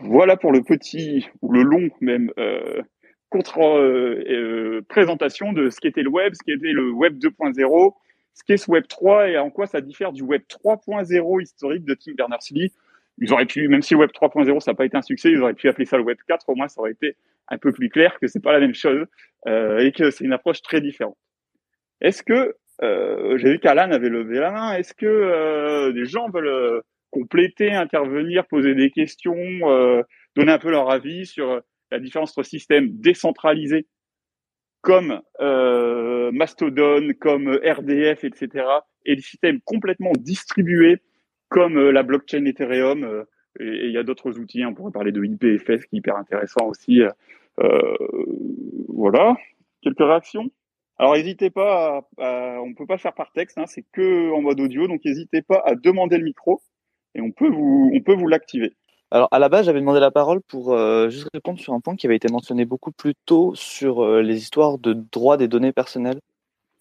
Voilà pour le petit ou le long même euh, contre euh, euh, présentation de ce qu'était le web, ce qu'était le web 2.0, ce qu'est ce web 3 et en quoi ça diffère du web 3.0 historique de Tim Berners-Lee. Ils auraient pu, même si web 3.0 ça n'a pas été un succès, ils auraient pu appeler ça le web 4. Au moins, ça aurait été un peu plus clair que c'est pas la même chose euh, et que c'est une approche très différente. Est-ce que, euh, j'ai vu qu'Alan avait levé la main, est-ce que euh, des gens veulent compléter, intervenir, poser des questions, donner un peu leur avis sur la différence entre système décentralisé comme euh, Mastodon, comme RDF, etc., et des systèmes complètement distribués comme la blockchain Ethereum. et il y a d'autres outils, hein, on pourrait parler de IPFS qui est hyper intéressant aussi. voilà, quelques réactions? Alors n'hésitez pas, à, on peut pas faire par texte, hein, c'est que en mode audio, donc n'hésitez pas à demander le micro et on peut vous, on peut vous l'activer. Alors à la base, j'avais demandé la parole pour euh, juste répondre sur un point qui avait été mentionné beaucoup plus tôt sur euh, les histoires de droit des données personnelles.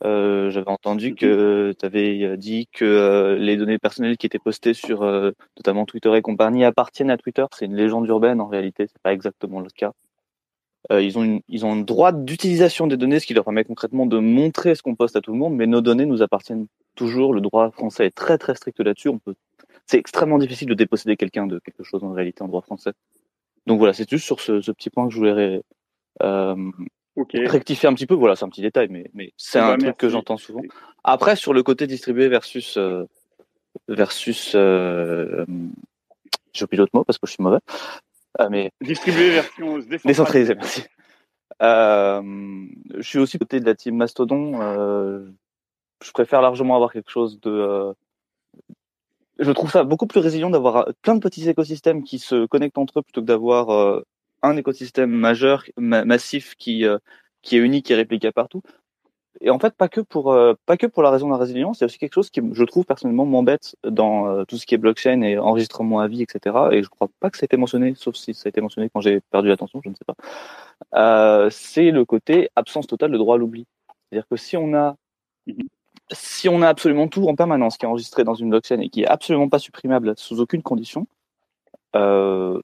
Euh, j'avais entendu que tu avais dit que les données personnelles qui étaient postées sur notamment Twitter et compagnie appartiennent à Twitter. C'est une légende urbaine en réalité, c'est pas exactement le cas. Ils, ont une, ils ont un droit d'utilisation des données, ce qui leur permet concrètement de montrer ce qu'on poste à tout le monde, mais nos données nous appartiennent toujours. Le droit français est très très strict là-dessus. On peut, c'est extrêmement difficile de déposséder quelqu'un de quelque chose en réalité en droit français. Donc voilà, c'est juste sur ce, ce, petit point que je voulais euh, rectifier un petit peu. Voilà, c'est un petit détail, mais, mais c'est un truc que j'entends souvent. Après, sur le côté distribué versus euh, versus euh, je pilote mot parce que je suis mauvais. Mais distribué version décentralisée. merci. Euh, je suis aussi côté de la team Mastodon. Euh, je préfère largement avoir quelque chose de. Euh, je trouve ça beaucoup plus résilient d'avoir plein de petits écosystèmes qui se connectent entre eux plutôt que d'avoir euh, un écosystème majeur, massif qui qui est unique et répliqué partout et en fait pas que pour euh, pas que pour la raison de la résilience, c'est aussi quelque chose qui je trouve personnellement m'embête dans euh, tout ce qui est blockchain et enregistrement à vie, etc. Et je crois pas que ça a été mentionné, sauf si ça a été mentionné quand j'ai perdu l'attention, je ne sais pas. Euh, c'est le côté absence totale de droit à l'oubli. C'est-à-dire que si on a si on a absolument tout en permanence qui est enregistré dans une blockchain et qui est absolument pas supprimable sous aucune condition, euh,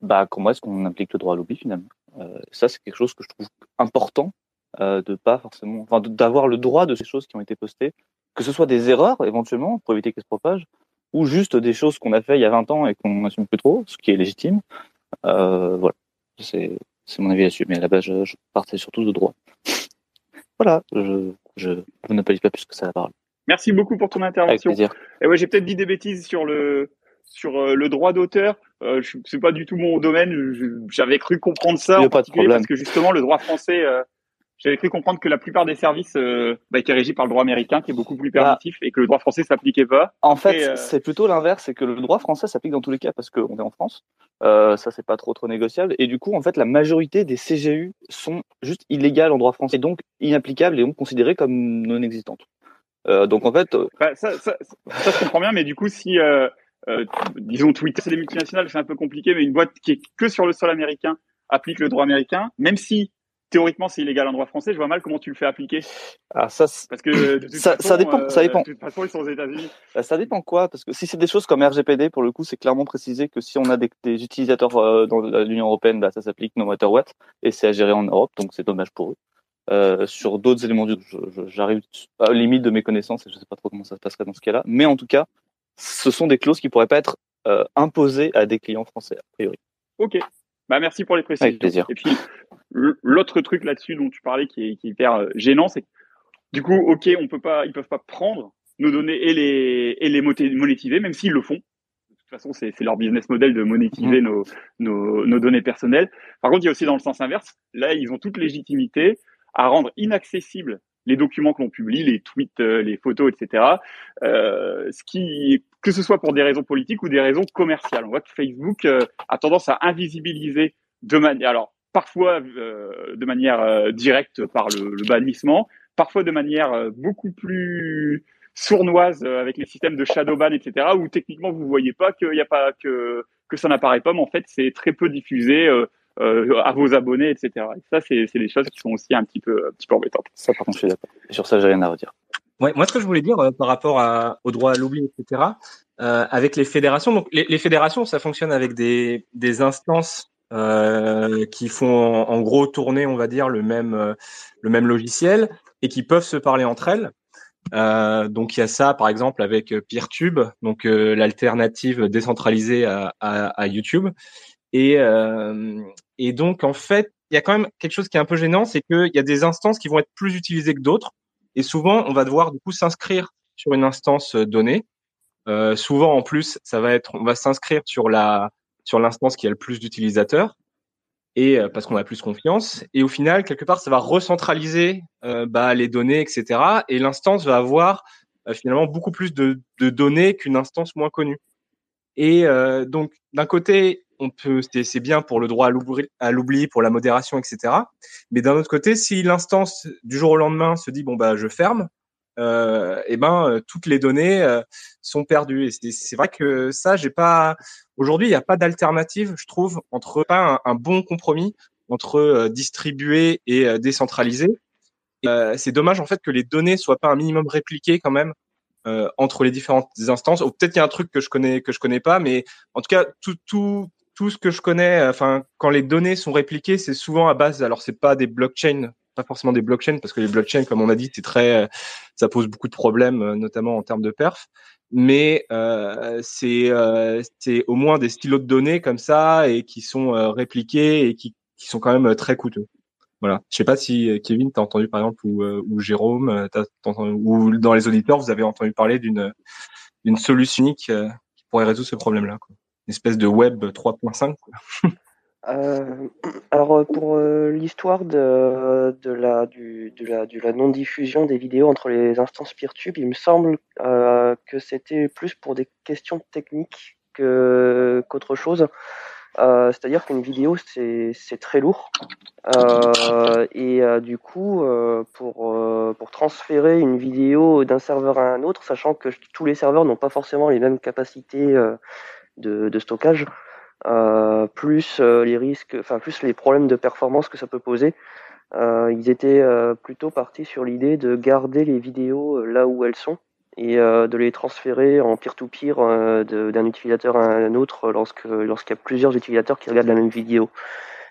bah comment est-ce qu'on implique le droit à l'oubli finalement? Euh, Ça c'est quelque chose que je trouve important euh, de pas forcément, enfin, d'avoir le droit de ces choses qui ont été postées, que ce soit des erreurs éventuellement pour éviter qu'elles se propagent, ou juste des choses qu'on a fait il y a 20 ans et qu'on n'assume plus trop, ce qui est légitime. Voilà, c'est mon avis là-dessus. Mais à la base, je, partais surtout de droit. voilà, je vous pas plus que ça la parole. Merci beaucoup pour ton intervention. Et ouais, j'ai peut-être dit des bêtises sur le sur le droit d'auteur. Euh, c'est pas du tout mon domaine. J'avais cru comprendre ça en particulier parce que justement le droit français j'avais cru comprendre que la plupart des services euh, bah, étaient régis par le droit américain, qui est beaucoup plus permissif, et que le droit français s'appliquait pas. En fait, euh, c'est plutôt l'inverse, c'est que le droit français s'applique dans tous les cas parce qu'on est en France. Euh, ça, c'est pas trop trop négociable. Et du coup, en fait, la majorité des CGU sont juste illégales en droit français, donc inapplicables et donc considérées comme non existantes. Euh, donc en fait, bah, ça, ça, ça, je comprends bien, mais du coup, si disons Twitter, c'est des multinationales, c'est un peu compliqué, mais une boîte qui est que sur le sol américain applique le droit américain, même si théoriquement c'est illégal en droit français, je vois mal comment tu le fais appliquer. Ah ça, parce que ça, ça, dépend, ça dépend. De toute façon, ils sont aux États-Unis. Bah, ça dépend quoi Parce que si c'est des choses comme RGPD, pour le coup, c'est clairement précisé que si on a des, des utilisateurs euh, dans l'Union européenne, bah, ça s'applique no matter what, et c'est à gérer en Europe, donc c'est dommage pour eux. Euh, sur d'autres éléments du, j'arrive à la limite de mes connaissances et je sais pas trop comment ça se passerait dans ce cas-là. Mais en tout cas, ce sont des clauses qui pourraient pas être euh, imposées à des clients français a priori. Ok. Bah merci pour les précisions. Avec plaisir. Et puis L'autre truc là-dessus dont tu parlais qui est, qui est hyper euh, gênant, c'est du coup, ok, on peut pas, ils peuvent pas prendre nos données et les et les monétiser, même s'ils le font. De toute façon, c'est leur business model de monétiser mmh. nos, nos, nos, données personnelles. Par contre, il y a aussi dans le sens inverse. Là, ils ont toute légitimité à rendre inaccessibles les documents que l'on publie, les tweets, euh, les photos, etc. Euh, ce qui, que ce soit pour des raisons politiques ou des raisons commerciales. On voit que Facebook euh, a tendance à invisibiliser de manière, alors parfois euh, de manière euh, directe par le, le, bannissement, parfois de manière euh, beaucoup plus sournoise avec les systèmes de shadow ban, etc., où techniquement vous voyez pas qu'il y a pas que que ça n'apparaît pas, mais en fait c'est très peu diffusé à vos abonnés, etc. Et ça c'est des choses qui sont aussi un petit peu un petit peu embêtantes. Ça par contre je suis d'accord. Sur ça j'ai rien à redire. Ouais, moi ce que je voulais dire par rapport à, au droit à l'oubli, etc. avec les fédérations, donc les, les, fédérations ça fonctionne avec des des instances euh, qui font en, gros tourner, on va dire, le même, euh, le même logiciel et qui peuvent se parler entre elles. Euh, donc il y a ça, par exemple, avec PeerTube, donc euh, l'alternative décentralisée à, à, à, YouTube. Et, et donc en fait, il y a quand même quelque chose qui est un peu gênant, c'est qu'il y a des instances qui vont être plus utilisées que d'autres. Et souvent, on va devoir du coup s'inscrire sur une instance donnée. Euh, souvent, en plus, ça va être, on va s'inscrire sur la sur l'instance qui a le plus d'utilisateurs et euh, parce qu'on a plus confiance. Et au final, quelque part, ça va recentraliser euh, bah, les données, etc. Et l'instance va avoir euh, finalement beaucoup plus de, de données qu'une instance moins connue. Et euh, donc, d'un côté, on peut, c'est bien pour le droit à l'oubli, pour la modération, etc. Mais d'un autre côté, si l'instance du jour au lendemain se dit bon bah je ferme, euh, et ben euh, toutes les données euh, sont perdues. Et c'est vrai que ça, j'ai pas. Aujourd'hui, il n'y a pas d'alternative, je trouve, entre pas un, bon compromis entre distribuer et décentraliser. c'est dommage en fait que les données soient pas un minimum répliquées quand même entre les différentes instances. Ou peut-être qu'il y a un truc que je connais que je connais pas, mais en tout cas tout tout tout ce que je connais, enfin quand les données sont répliquées, c'est souvent à base. Alors c'est pas des blockchains pas forcément des blockchains parce que les blockchains, comme on a dit, c'est très, ça pose beaucoup de problèmes, euh, notamment en termes de perf. Mais euh, c'est euh, c'est au moins des stylos de données comme ça et qui sont euh, répliqués et qui, qui sont quand même très coûteux. Voilà. Je sais pas si Kevin t'as entendu par exemple ou, ou Jérôme entendu, ou dans les auditeurs vous avez entendu parler d'une d'une solution unique qui pourrait résoudre ce problème-là. Une espèce de web 3.5. Euh, alors euh, pour euh, l'histoire de, la, de, la, non-diffusion des vidéos entre les instances PeerTube, il me semble que c'était plus pour des questions techniques que, qu'autre chose. C'est-à-dire qu'une vidéo c'est, c'est très lourd et du coup pour, pour transférer une vidéo d'un serveur à un autre, sachant que tous les serveurs n'ont pas forcément les mêmes capacités de, stockage, euh, plus euh, les risques, enfin plus les problèmes de performance que ça peut poser. Euh, ils étaient plutôt partis sur l'idée de garder les vidéos là où elles sont et de les transférer en peer-to-peer d'un utilisateur à un autre lorsque lorsqu'il y a plusieurs utilisateurs qui regardent la même vidéo.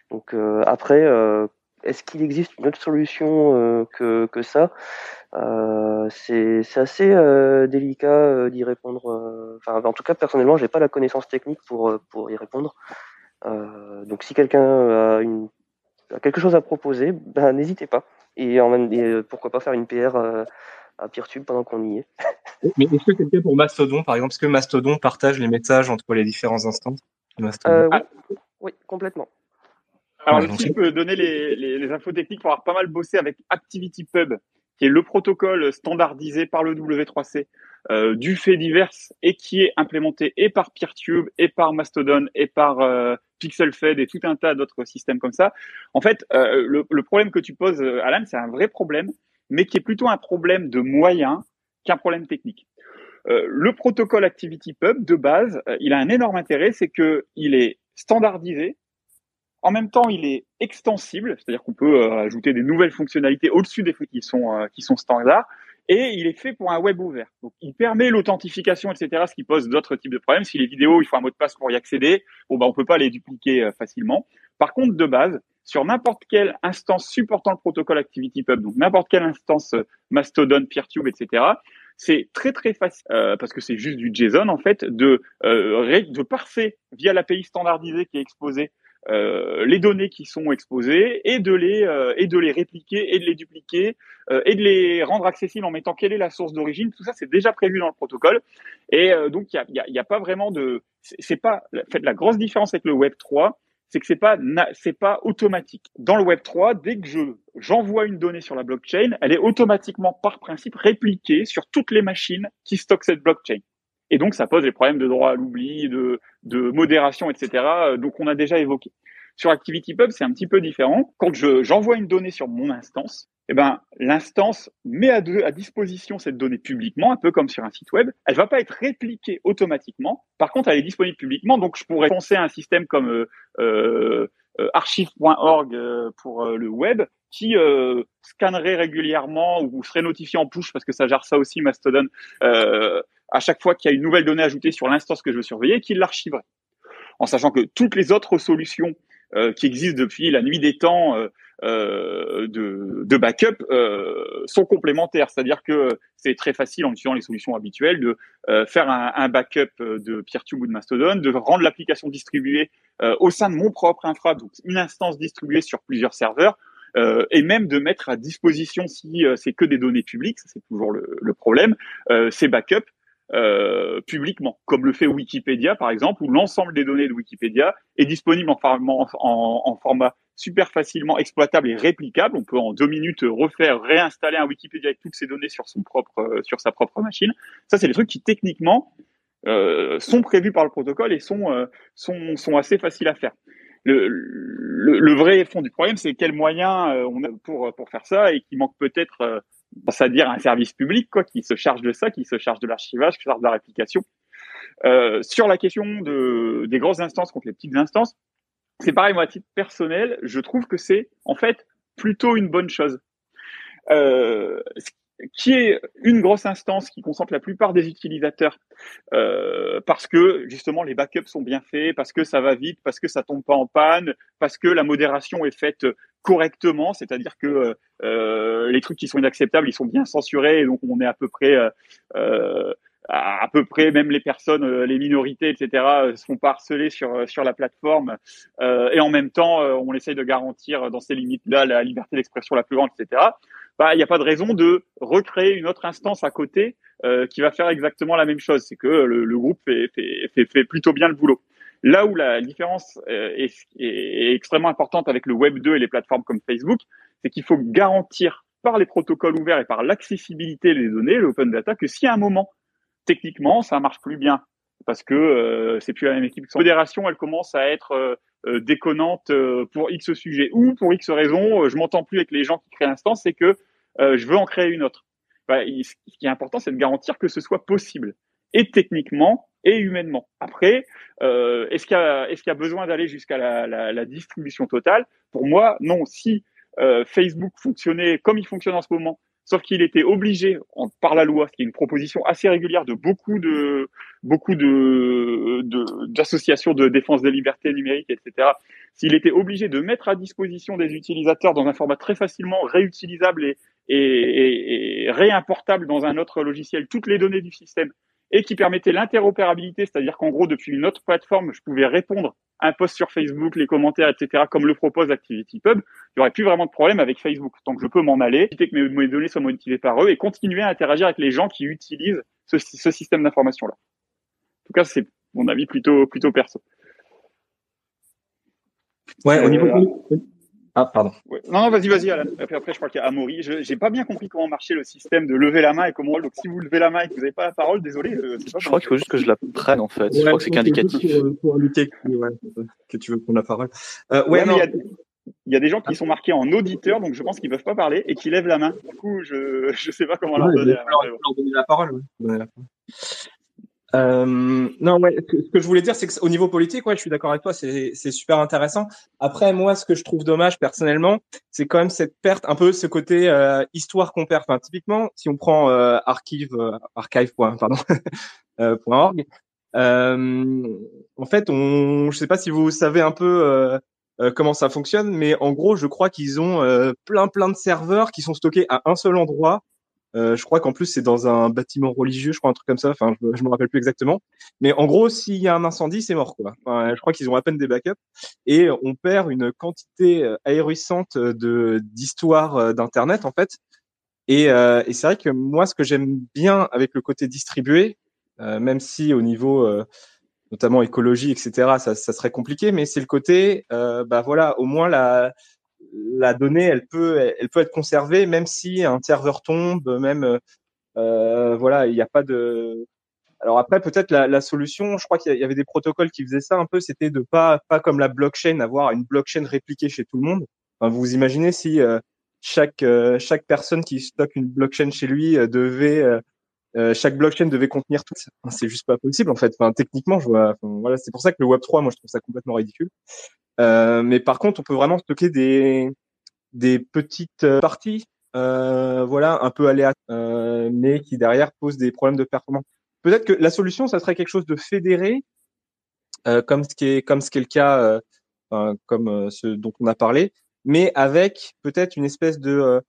Donc après, est-ce qu'il existe une autre solution que, que ça? Euh, c'est assez euh, délicat euh, d'y répondre. Enfin, en tout cas, personnellement, j'ai pas la connaissance technique pour pour y répondre. donc, si quelqu'un a, une, a quelque chose à proposer, ben n'hésitez pas. Et, en même, et pourquoi pas faire une PR à PeerTube pendant qu'on y est. Mais est-ce que cas pour Mastodon, par exemple Est-ce que Mastodon partage les messages entre les différents instances euh, oui. oui, complètement. Alors, le type peut donner les, les, les, infos techniques pour avoir pas mal bossé avec ActivityPub, qui est le protocole standardisé par le W3C euh, du fait divers et qui est implémenté et par PeerTube et par Mastodon et par euh, PixelFed et tout un tas d'autres systèmes comme ça. En fait, euh, le, le, problème que tu poses, euh, Alan, c'est un vrai problème, mais qui est plutôt un problème de moyens qu'un problème technique. Euh, le protocole ActivityPub de base, euh, il a un énorme intérêt, c'est que il est standardisé. En même temps, il est extensible, c'est-à-dire qu'on peut euh, ajouter des nouvelles fonctionnalités au-dessus des qui sont qui sont standards. Et il est fait pour un web ouvert. Donc, il permet l'authentification, etc., ce qui pose d'autres types de problèmes. Si les vidéos, il faut un mot de passe pour y accéder, bon, bah, on peut pas les dupliquer facilement. Par contre, de base, sur n'importe quelle instance supportant le protocole ActivityPub, donc n'importe quelle instance Mastodon, PeerTube, etc., c'est très très facile euh, parce que c'est juste du JSON en fait de euh, de parser via l'API standardisée qui est exposée euh, les données qui sont exposées et de les euh, et de les répliquer et de les dupliquer euh, et de les rendre accessibles en mettant quelle est la source d'origine. Tout ça c'est déjà prévu dans le protocole et donc il y a, y, y a pas vraiment de c'est pas fait la grosse différence avec le Web 3 c'est que c'est pas c'est pas automatique. Dans le Web 3, dès que je j'envoie une donnée sur la blockchain, elle est automatiquement par principe répliquée sur toutes les machines qui stockent cette blockchain. Et donc ça pose des problèmes de droit à l'oubli, de de modération, etc. Euh, donc on a déjà évoqué. Sur ActivityPub, c'est un petit peu différent. Quand je j'envoie une donnée sur mon instance, eh ben, l'instance met à, à, disposition cette donnée publiquement, un peu comme sur un site web. Elle va pas être répliquée automatiquement. Par contre, elle est disponible publiquement. Donc, je pourrais penser à un système comme euh, euh, euh archive.org euh, pour le web qui scannerait régulièrement ou serait notifié en push parce que ça gère ça aussi Mastodon à chaque fois qu'il y a une nouvelle donnée ajoutée sur l'instance que je veux surveiller, qui l'archiverait. En sachant que toutes les autres solutions qui existent depuis la nuit des temps euh, de, de, backup euh, sont complémentaires. C'est-à-dire que c'est très facile en utilisant les solutions habituelles de euh, faire un, un, backup de PeerTube ou de Mastodon, de rendre l'application distribuée au sein de mon propre infra, donc une instance distribuée sur plusieurs serveurs, euh, et même de mettre à disposition, si c'est que des données publiques, c'est toujours le, le problème, euh, ces backups euh, publiquement, comme le fait Wikipédia par exemple, où l'ensemble des données de Wikipédia est disponible en, format super facilement exploitable et réplicable. On peut en deux minutes refaire, réinstaller un Wikipédia avec toutes ces données sur son propre, euh, sur sa propre machine. Ça, c'est des trucs qui techniquement euh, sont prévus par le protocole et sont, euh, sont, sont assez faciles à faire. Le, le, le, vrai fond du problème, c'est quels moyens on a pour, pour faire ça et qui manque peut-être, c'est-à-dire un service public quoi, qui se charge de ça, qui se charge de l'archivage, qui se charge de la réplication. sur la question de, des grosses instances contre les petites instances, c'est pareil, moi, à titre personnel, je trouve que c'est en fait plutôt une bonne chose. Euh, qui est une grosse instance qui concentre la plupart des utilisateurs euh, parce que justement les backups sont bien faits, parce que ça va vite, parce que ça tombe pas en panne, parce que la modération est faite correctement, c'est-à-dire que euh, les trucs qui sont inacceptables, ils sont bien censurés, et donc on est à peu près euh, à, peu près même les personnes, les minorités, etc., font pas harceler sur sur la plateforme. Et en même temps, on essaye de garantir dans ces limites-là la liberté d'expression la plus grande, etc. Bah, il n'y a pas de raison de recréer une autre instance à côté euh, qui va faire exactement la même chose. C'est que le, le groupe fait, fait, fait, fait, plutôt bien le boulot. Là où la différence est, est, extrêmement importante avec le Web 2 et les plateformes comme Facebook, c'est qu'il faut garantir par les protocoles ouverts et par l'accessibilité des données, l'open data, que si à un moment techniquement, ça marche plus bien parce que euh, c'est plus la même équipe. La modération, elle commence à être euh, euh, déconnante pour X sujet ou pour X raison, je m'entends plus avec les gens qui créent l'instance, c'est que je veux en créer une autre. Bah, ce qui est important, c'est de garantir que ce soit possible, et techniquement et humainement. Après, est-ce qu'il y, a, est-ce qu'il y a besoin d'aller jusqu'à la, la, la, distribution totale? Pour moi, non. Si Facebook fonctionnait comme il fonctionne en ce moment, sauf qu'il était obligé par la loi, ce qui est une proposition assez régulière de beaucoup de beaucoup de d'associations de, défense des libertés numériques, etc. S'il était obligé de mettre à disposition des utilisateurs dans un format très facilement réutilisable et, et, et réimportable dans un autre logiciel toutes les données du système et qui permettait l'interopérabilité, c'est-à-dire qu'en gros depuis une autre plateforme, je pouvais répondre un post sur Facebook, les commentaires, etc., comme le propose ActivityPub, il n'y aurait plus vraiment de problème avec Facebook. Donc je peux m'en aller, éviter que mes, données soient monétisées par eux et continuer à interagir avec les gens qui utilisent ce, ce système d'information-là. En tout cas, c'est mon avis plutôt plutôt perso. Ouais, au niveau. Ah, pardon. Non, non, vas-y, vas-y, Alan. Après, après, je crois qu'il y a Amaury. Je n'ai pas bien compris comment marchait le système de lever la main et comment. Donc, si vous levez la main et que vous n'avez pas la parole, désolé. Euh, je crois qu'il faut juste que je la prenne, en fait. je crois que c'est qu'indicatif. Pour, indiquer que, tu veux prendre la parole. Euh, ouais, non. Il y, a, des gens qui sont marqués en auditeur, donc je pense qu'ils ne peuvent pas parler et qui lèvent la main. Du coup, je ne sais pas comment leur donner, la, leur donner la parole. Euh, non, ouais, ce que je voulais dire, c'est qu'au niveau politique, ouais, je suis d'accord avec toi, c'est super intéressant. Après, moi, ce que je trouve dommage personnellement, c'est quand même cette perte, un peu ce côté euh, histoire qu'on perd. Enfin, typiquement, si on prend euh, archive, euh, archive. Pardon, euh, .org, en fait, on, je sais pas si vous savez un peu comment ça fonctionne, mais en gros, je crois qu'ils ont plein plein de serveurs qui sont stockés à un seul endroit euh, je crois qu'en plus c'est dans un bâtiment religieux, je crois un truc comme ça. Enfin, je, je me rappelle plus exactement. Mais en gros, s'il y a un incendie, c'est mort. Quoi. Enfin, je crois qu'ils ont à peine des backups et on perd une quantité euh, ahérissante de d'histoire euh, d'internet en fait. Et, et c'est vrai que moi, ce que j'aime bien avec le côté distribué, même si au niveau notamment écologie, etc., ça, ça serait compliqué, mais c'est le côté, bah voilà, au moins la la donnée, elle peut, elle peut être conservée même si un serveur tombe, même euh, voilà, il n'y a pas de. Alors après, peut-être la, la, solution, je crois qu'il y avait des protocoles qui faisaient ça un peu, c'était de pas, pas comme la blockchain, avoir une blockchain répliquée chez tout le monde. Enfin, vous imaginez si euh, chaque euh, chaque personne qui stocke une blockchain chez lui devait chaque blockchain devait contenir tout. C'est juste pas possible en fait. Enfin, techniquement, je vois. voilà, c'est pour ça que le Web 3, moi, je trouve ça complètement ridicule. Euh, mais par contre, on peut vraiment stocker des, des petites euh, parties, euh, voilà, un peu aléatoires, mais qui derrière posent des problèmes de performance. Peut-être que la solution, ça serait quelque chose de fédéré, comme ce qui est comme ce qui est le cas, comme ce dont on a parlé, mais avec peut-être une espèce de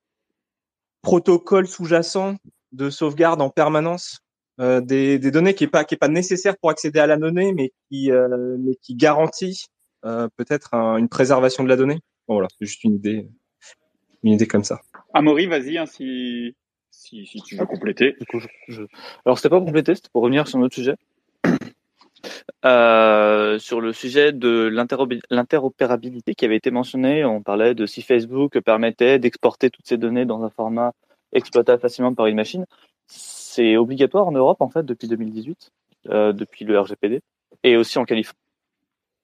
protocole sous-jacent de sauvegarde en permanence euh, des, des, données qui est pas qui est pas nécessaire pour accéder à la donnée, mais qui euh, mais qui garantit euh, peut-être une préservation de la donnée. Bon, voilà, c'est juste une idée, une idée comme ça. Amaury, vas-y, hein, si, si, si, tu veux compléter. Du coup, je, Alors, c'était pas compléter, c'était pour revenir sur un autre sujet. Euh, sur le sujet de l'interopérabilité qui avait été mentionné, on parlait de si Facebook permettait d'exporter toutes ces données dans un format exploitable facilement par une machine. C'est obligatoire en Europe en fait depuis 2018, euh, depuis le RGPD, et aussi en Californie.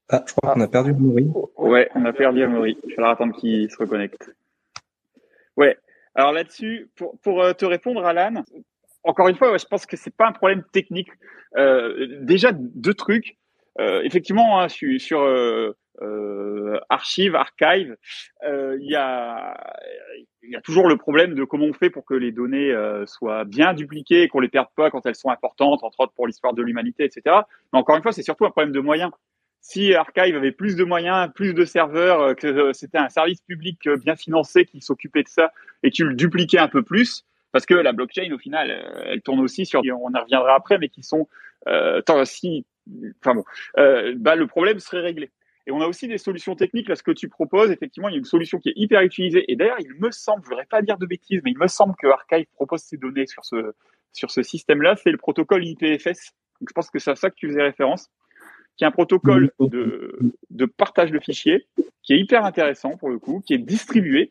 Ah, je crois qu'on a perdu Amaury. Ouais, on a perdu Amaury. Vais leur attendre qu'il se reconnecte. Ouais. Alors là-dessus, pour, euh, te répondre, Alan, encore une fois, je pense que c'est pas un problème technique. Euh, déjà, deux trucs. Euh, effectivement, hein, sur, archive, archive, il y, a, y a toujours le problème de comment on fait pour que les données soient bien dupliquées, qu'on les perde pas quand elles sont importantes, entre autres pour l'histoire de l'humanité, etc. Mais encore une fois, c'est surtout un problème de moyens si Archive avait plus de moyens, plus de serveurs, euh, que euh, c'était un service public euh, bien financé qui s'occupait de ça et tu le dupliquais un peu plus, parce que la blockchain au final, elle tourne aussi sur, on en reviendra après, mais qui sont, euh, tant, si, enfin bon, bah le problème serait réglé. Et on a aussi des solutions techniques. Là, ce que tu proposes, effectivement, il y a une solution qui est hyper utilisée. Et d'ailleurs, il me semble, je voudrais pas dire de bêtises, mais il me semble que Archive propose ces données sur ce sur ce système-là, c'est le protocole IPFS. Donc, je pense que c'est à ça que tu faisais référence qui est un protocole de, de partage de fichiers qui est hyper intéressant pour le coup, qui est distribué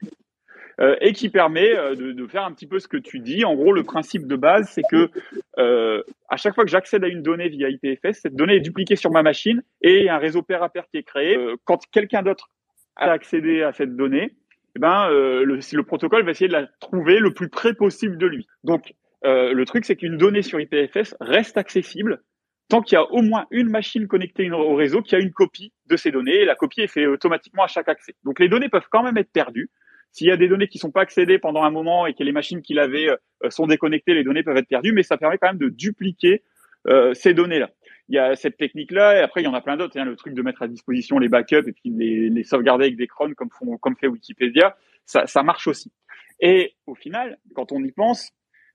euh, et qui permet euh, de, de, faire un petit peu ce que tu dis. En gros, le principe de base, c'est que euh, à chaque fois que j'accède à une donnée via IPFS, cette donnée est dupliquée sur ma machine et il y a un réseau pair à pair qui est créé. Euh, quand quelqu'un d'autre a accédé à cette donnée, eh ben, le, le protocole va essayer de la trouver le plus près possible de lui. Donc, le truc, c'est qu'une donnée sur IPFS reste accessible tant qu'il y a au moins une machine connectée au réseau qui a une copie de ces données, la copie est faite automatiquement à chaque accès. Donc les données peuvent quand même être perdues. S'il y a des données qui sont pas accédées pendant un moment et que les machines qui l'avaient euh, sont déconnectées, les données peuvent être perdues, mais ça permet quand même de dupliquer euh, ces données-là. Il y a cette technique-là, et après il y en a plein d'autres. Hein, le truc de mettre à disposition les backups et puis les, les sauvegarder avec des crons comme, font, comme fait Wikipédia, ça, ça marche aussi. Et au final, quand on y pense,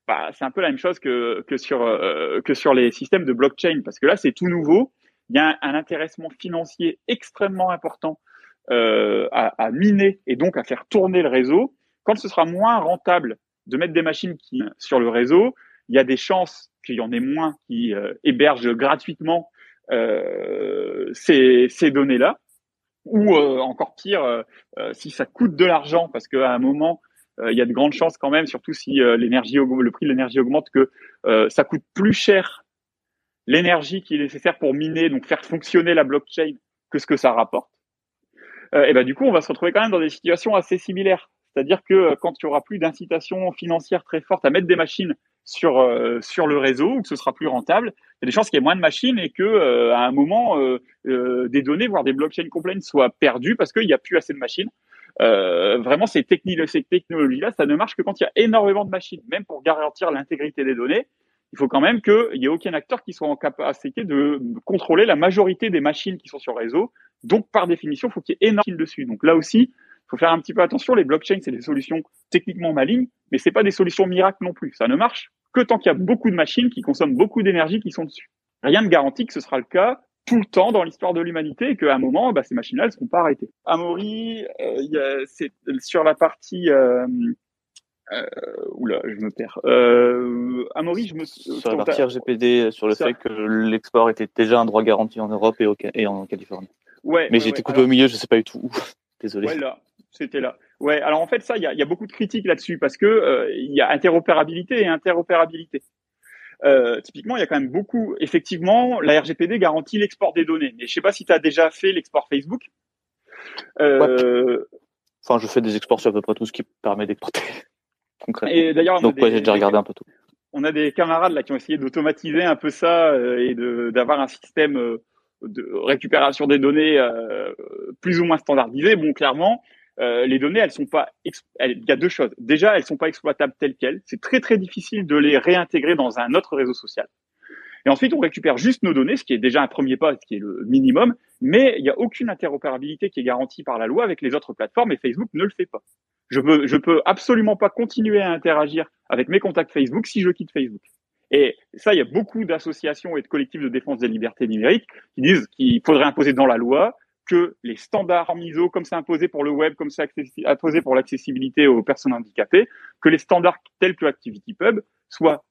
bah, c'est un peu la même chose que, que, sur, euh, que sur les systèmes de blockchain, parce que là, c'est tout nouveau. il y a un, intéressement financier extrêmement important euh, à, à, miner et donc à faire tourner le réseau. Quand ce sera moins rentable de mettre des machines qui, sur le réseau, il y a des chances qu'il y en ait moins qui euh, hébergent gratuitement euh, ces, ces données-là. Ou euh, encore pire, si ça coûte de l'argent, parce qu'à un moment, il y a de grandes chances quand même, surtout si l'énergie, le prix de l'énergie augmente, que ça coûte plus cher l'énergie qui est nécessaire pour miner, donc faire fonctionner la blockchain, que ce que ça rapporte. et ben du coup, on va se retrouver quand même dans des situations assez similaires. C'est-à-dire que quand il y aura plus d'incitation financière très forte à mettre des machines sur euh, le réseau ou que ce sera plus rentable, il y a des chances qu'il y ait moins de machines et que euh, à un moment euh, des données, voire des blockchains complètes soient perdues parce qu'il n'y a plus assez de machines. Vraiment, ces, ces technologies-là, ça ne marche que quand il y a énormément de machines. Même pour garantir l'intégrité des données, il faut quand même qu'il n'y ait aucun acteur qui soit en capacité de contrôler la majorité des machines qui sont sur le réseau. Donc, par définition, il faut qu'il y ait énormément de dessus. Donc là aussi, faut faire un petit peu attention. Les blockchains, c'est des solutions techniquement malignes, mais c'est pas des solutions miracles non plus. Ça ne marche que tant qu'il y a beaucoup de machines qui consomment beaucoup d'énergie qui sont dessus. Rien ne garantit que ce sera le cas tout le temps dans l'histoire de l'humanité et qu'à un moment, bah, ces machines-là, elles seront pas arrêtées. Amaury, euh, c'est sur la partie euh, euh, oula, je me perds. Euh, Amaury, je me sur la partie RGPD, sur le fait que l'export était déjà un droit garanti en Europe et, et en Californie. Ouais. Mais j'ai été coupé au milieu, je sais pas du tout où. Désolé. Ouais, là, c'était là. Ouais, alors en fait, ça, il y a, y a, beaucoup de critiques là-dessus parce que euh, il y a interopérabilité et interopérabilité. Euh, typiquement, il y a quand même beaucoup. Effectivement, la RGPD garantit l'export des données. Mais je sais pas si tu as déjà fait l'export Facebook. Euh, Enfin, je fais des exports sur à peu près tout ce qui permet d'exporter. Concrètement. Et d'ailleurs, donc ouais, j'ai déjà regardé un peu tout. On a des camarades là qui ont essayé d'automatiser un peu ça euh, et d'avoir un système euh, de récupération des données euh, plus ou moins standardisé. Bon, clairement, euh, les données, elles sont pas. Il y a deux choses. Déjà, elles sont pas exploitables telles quelles. C'est très très difficile de les réintégrer dans un autre réseau social. Et ensuite, on récupère juste nos données, ce qui est déjà un premier pas, ce qui est le minimum. Mais il n'y a aucune interopérabilité qui est garantie par la loi avec les autres plateformes et Facebook ne le fait pas. Je peux, je peux absolument pas continuer à interagir avec mes contacts Facebook si je quitte Facebook. Et ça, il y a beaucoup d'associations et de collectifs de défense des libertés numériques qui disent qu'il faudrait imposer dans la loi que les standards MISO, comme c'est imposé pour le web, comme c'est imposé pour l'accessibilité aux personnes handicapées, que les standards tels que ActivityPub soient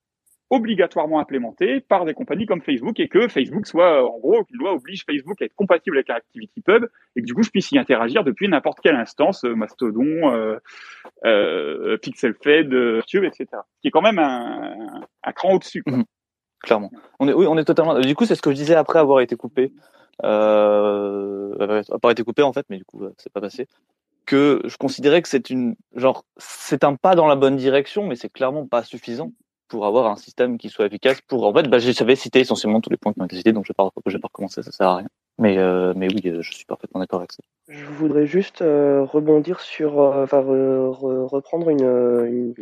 obligatoirement implémentés par des compagnies comme Facebook et que Facebook soit, en gros, qu'une loi oblige Facebook à être compatible avec ActivityPub et que du coup, je puisse y interagir depuis n'importe quelle instance, euh, Mastodon, euh, euh, PixelFed, Virtue, etc. Ce qui est quand même un, un cran au-dessus. Mhm. clairement. On est, oui, on est totalement. Du coup, c'est ce que je disais après avoir été coupé euh, pas été coupé en fait, mais du coup, c'est pas passé. Que je considérais que c'est une genre, c'est un pas dans la bonne direction, mais c'est clairement pas suffisant pour avoir un système qui soit efficace. Pour en fait, bah, j'avais cité essentiellement tous les points qui ont été cités, donc je vais pas, je vais pas recommencer, ça sert à rien. Mais, euh, mais oui, je suis parfaitement d'accord avec ça. Je voudrais juste euh, rebondir sur, euh, enfin, reprendre une,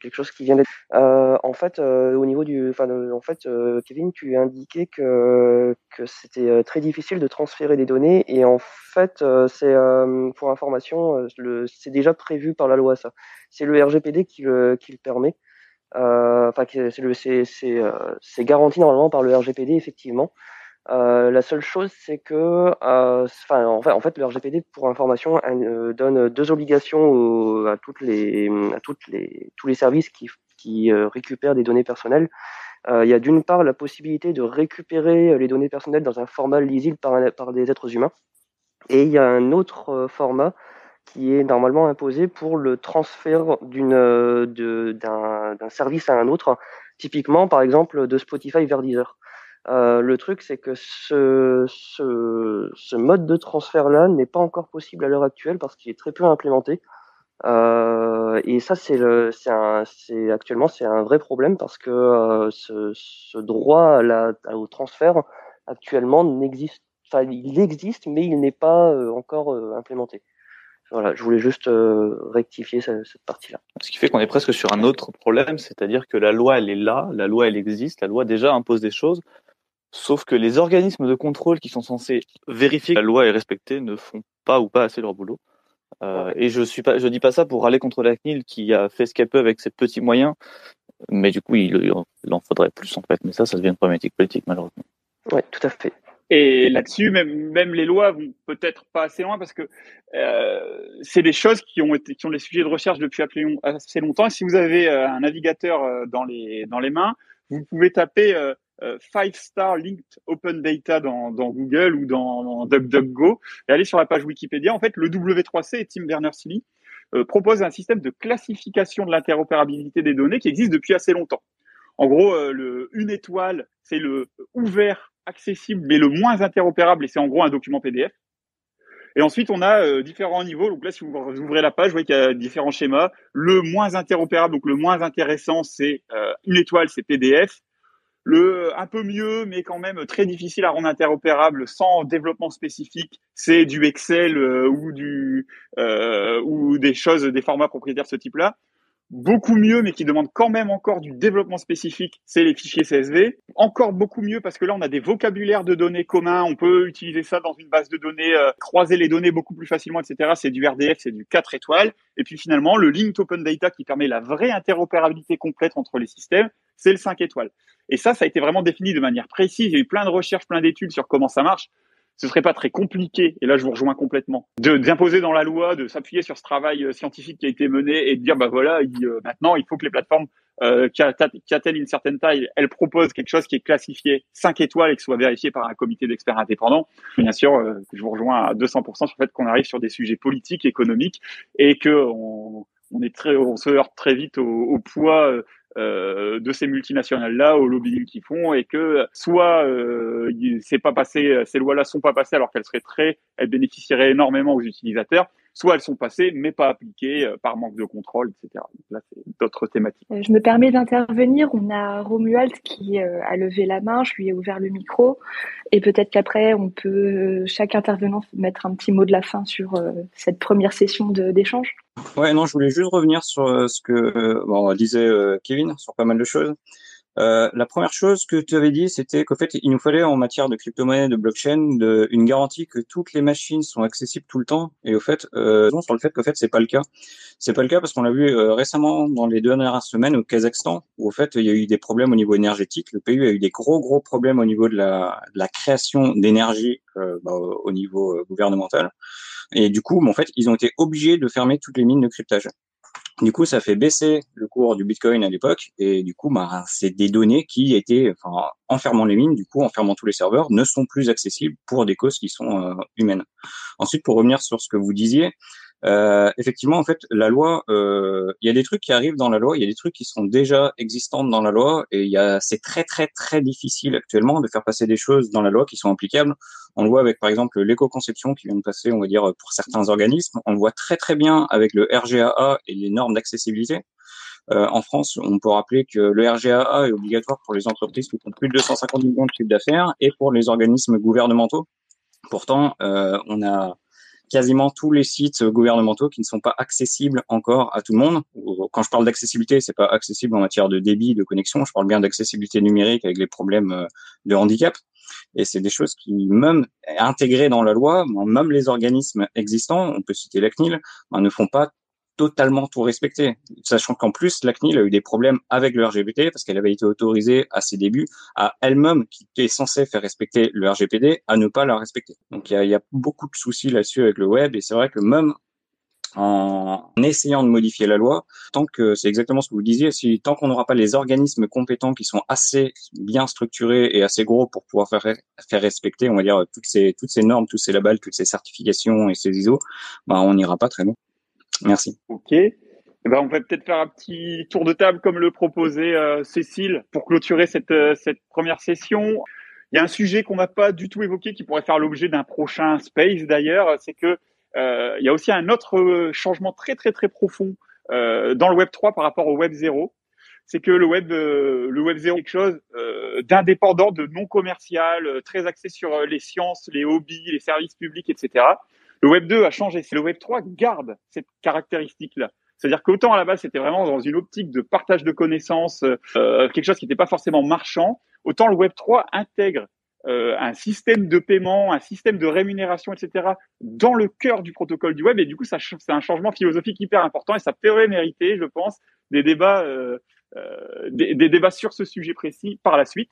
quelque chose qui vient d'être. en fait, au niveau du, en fait, Kevin, tu as indiqué que que c'était très difficile de transférer des données, et en fait, c'est pour information, c'est déjà prévu par la loi ça. C'est le RGPD qui le qui le permet. Enfin, c'est garanti normalement par le RGPD effectivement. Euh, la seule chose, c'est que, euh, en, fait, le RGPD, pour information, euh, donne deux obligations à les, à les, tous les services qui, récupèrent des données personnelles. il y a d'une part la possibilité de récupérer les données personnelles dans un format lisible par, par des êtres humains, et il y a un autre format qui est normalement imposé pour le transfert d'un service à un autre, typiquement, par exemple, de Spotify vers Deezer. Euh, le truc, c'est que ce, mode de transfert-là n'est pas encore possible à l'heure actuelle parce qu'il est très peu implémenté. Euh, et ça, c'est actuellement c'est un vrai problème parce que euh, ce, droit à au transfert actuellement n'existe, il existe, mais il n'est pas encore implémenté. Voilà, je voulais juste rectifier cette partie-là. Ce qui fait qu'on est presque sur un autre problème, c'est-à-dire que la loi, elle est là, la loi, elle existe, la loi déjà impose des choses, Sauf que les organismes de contrôle qui sont censés vérifier que la loi est respectée ne font pas ou pas assez leur boulot. Euh, et je suis pas, je dis pas ça pour aller contre la CNIL qui a fait ce qu'elle peut avec ses petits moyens, mais du coup il, il, en faudrait plus en fait. Mais ça, ça devient une problématique politique malheureusement. Oui, tout à fait. Et là-dessus, même, même les lois vont peut-être pas assez loin parce que euh, c'est des choses qui ont été, qui ont des sujets de recherche depuis assez longtemps. Et si vous avez euh, un navigateur dans les dans les mains, vous pouvez taper euh, Five Star Linked Open Data dans, Google ou dans, DuckDuckGo et aller sur la page Wikipédia. En fait, le W3C et Tim Berners-Lee euh, propose un système de classification de l'interopérabilité des données qui existe depuis assez longtemps. En gros, le une étoile, c'est le ouvert accessible mais le moins interopérable et c'est en gros un document PDF. Et ensuite, on a euh, différents niveaux. Donc là, si vous ouvrez la page, vous voyez qu'il y a différents schémas. Le moins interopérable, donc le moins intéressant, c'est euh, une étoile, c'est PDF. Le un peu mieux, mais quand même très difficile à rendre interopérable sans développement spécifique, c'est du Excel euh, ou du ou des choses, des formats propriétaires de ce type-là beaucoup mieux, mais qui demande quand même encore du développement spécifique, c'est les fichiers CSV. Encore beaucoup mieux parce que là, on a des vocabulaires de données communs. On peut utiliser ça dans une base de données, euh, croiser les données beaucoup plus facilement, etc. C'est du RDF, c'est du 4 étoiles. Et puis finalement, le Linked Open Data qui permet la vraie interopérabilité complète entre les systèmes, c'est le 5 étoiles. Et ça, ça a été vraiment défini de manière précise. Il y a eu plein de recherches, plein d'études sur comment ça marche ce serait pas très compliqué, et là je vous rejoins complètement, de d'imposer dans la loi, de s'appuyer sur ce travail euh, scientifique qui a été mené et de dire bah voilà, euh, maintenant il faut que les plateformes euh, qui, atteignent une certaine taille, elles proposent quelque chose qui est classifié 5 étoiles et qui soit vérifié par un comité d'experts indépendants. Bien sûr, je vous rejoins à 200% sur le fait qu'on arrive sur des sujets politiques, économiques, et que on, on est très, on se heurte très vite au, au poids euh, de ces multinationales-là au lobbying qu'ils font et que soit euh, c'est pas passé, ces lois-là sont pas passées alors qu'elles seraient très, elles bénéficieraient énormément aux utilisateurs, soit elles sont passées mais pas appliquées euh, par manque de contrôle, etc. Donc là, c'est d'autres thématiques. Je me permets d'intervenir. On a Romuald qui a levé la main, je lui ai ouvert le micro et peut-être qu'après on peut chaque intervenant mettre un petit mot de la fin sur cette première session d'échange. Ouais, non, je voulais juste revenir sur euh, ce que euh, bon, disait euh, Kevin sur pas mal de choses. Euh, la première chose que tu avais dit, c'était qu'en fait, il nous fallait en matière de crypto-monnaie, de blockchain, de, une garantie que toutes les machines sont accessibles tout le temps. Et au fait, euh, sur le fait qu'en fait, c'est pas le cas. C'est pas le cas parce qu'on l'a vu récemment dans les deux dernières semaines au Kazakhstan, où au fait, il y a eu des problèmes au niveau énergétique. Le pays a eu des gros gros problèmes au niveau de la, de la création d'énergie bah, au niveau gouvernemental. Et du coup, en fait, ils ont été obligés de fermer toutes les mines de cryptage. Du coup, ça fait baisser le cours du Bitcoin à l'époque, et du coup, bah, c'est des données qui étaient, enfin, en fermant les mines, du coup, en fermant tous les serveurs, ne sont plus accessibles pour des causes qui sont euh, humaines. Ensuite, pour revenir sur ce que vous disiez, euh, effectivement, en fait, la loi, euh, il y a des trucs qui arrivent dans la loi, il y a des trucs qui sont déjà existants dans la loi, et il y a, c'est très très très difficile actuellement de faire passer des choses dans la loi qui sont applicables. On le voit avec par exemple l'éco-conception qui vient de passer, on va dire, pour certains organismes. On le voit très très bien avec le RGAA et les normes d'accessibilité. Euh, en France, on peut rappeler que le RGAA est obligatoire pour les entreprises qui font plus de 250 millions de chiffre d'affaires et pour les organismes gouvernementaux. Pourtant, euh, on a quasiment tous les sites gouvernementaux qui ne sont pas accessibles encore à tout le monde. Quand je parle d'accessibilité, c'est pas accessible en matière de débit, de connexion. Je parle bien d'accessibilité numérique avec les problèmes euh, de handicap. Et c'est des choses qui, même intégrées dans la loi, même les organismes existants, on peut citer la CNIL, ben, ne font pas totalement tout respecter. Sachant qu'en plus, la CNIL a eu des problèmes avec le RGPD parce qu'elle avait été autorisée à ses débuts à elle-même, qui était censée faire respecter le RGPD, à ne pas la respecter. Donc il y a, y a, beaucoup de soucis là-dessus avec le web et c'est vrai que même en essayant de modifier la loi, tant que c'est exactement ce que vous disiez, si tant qu'on n'aura pas les organismes compétents qui sont assez bien structurés et assez gros pour pouvoir faire faire respecter, on va dire toutes ces toutes ces normes, tous ces labels, toutes ces certifications et ces ISO, bah on n'ira pas très loin. Merci. Ok. Eh ben, on va peut-être faire un petit tour de table comme le proposait euh, Cécile pour clôturer cette, euh, cette première session. Il y a un sujet qu'on n'a pas du tout évoqué qui pourrait faire l'objet d'un prochain space d'ailleurs, c'est que euh, il y a aussi un autre changement très très très profond dans le Web 3 par rapport au Web 0. C'est que le Web le Web 0 est quelque chose d'indépendant, de non commercial, très axé sur les sciences, les hobbies, les services publics, etc. Le Web 2 a changé. C'est le Web 3 garde cette caractéristique-là. C'est-à-dire qu'autant à la base c'était vraiment dans une optique de partage de connaissances, euh, quelque chose qui n'était pas forcément marchand, autant le Web 3 intègre euh, un système de paiement, un système de rémunération, etc. dans le cœur du protocole du web. Et du coup, c'est un changement philosophique hyper important et ça pourrait mériter, je pense, des débats, euh, euh des, débats sur ce sujet précis par la suite.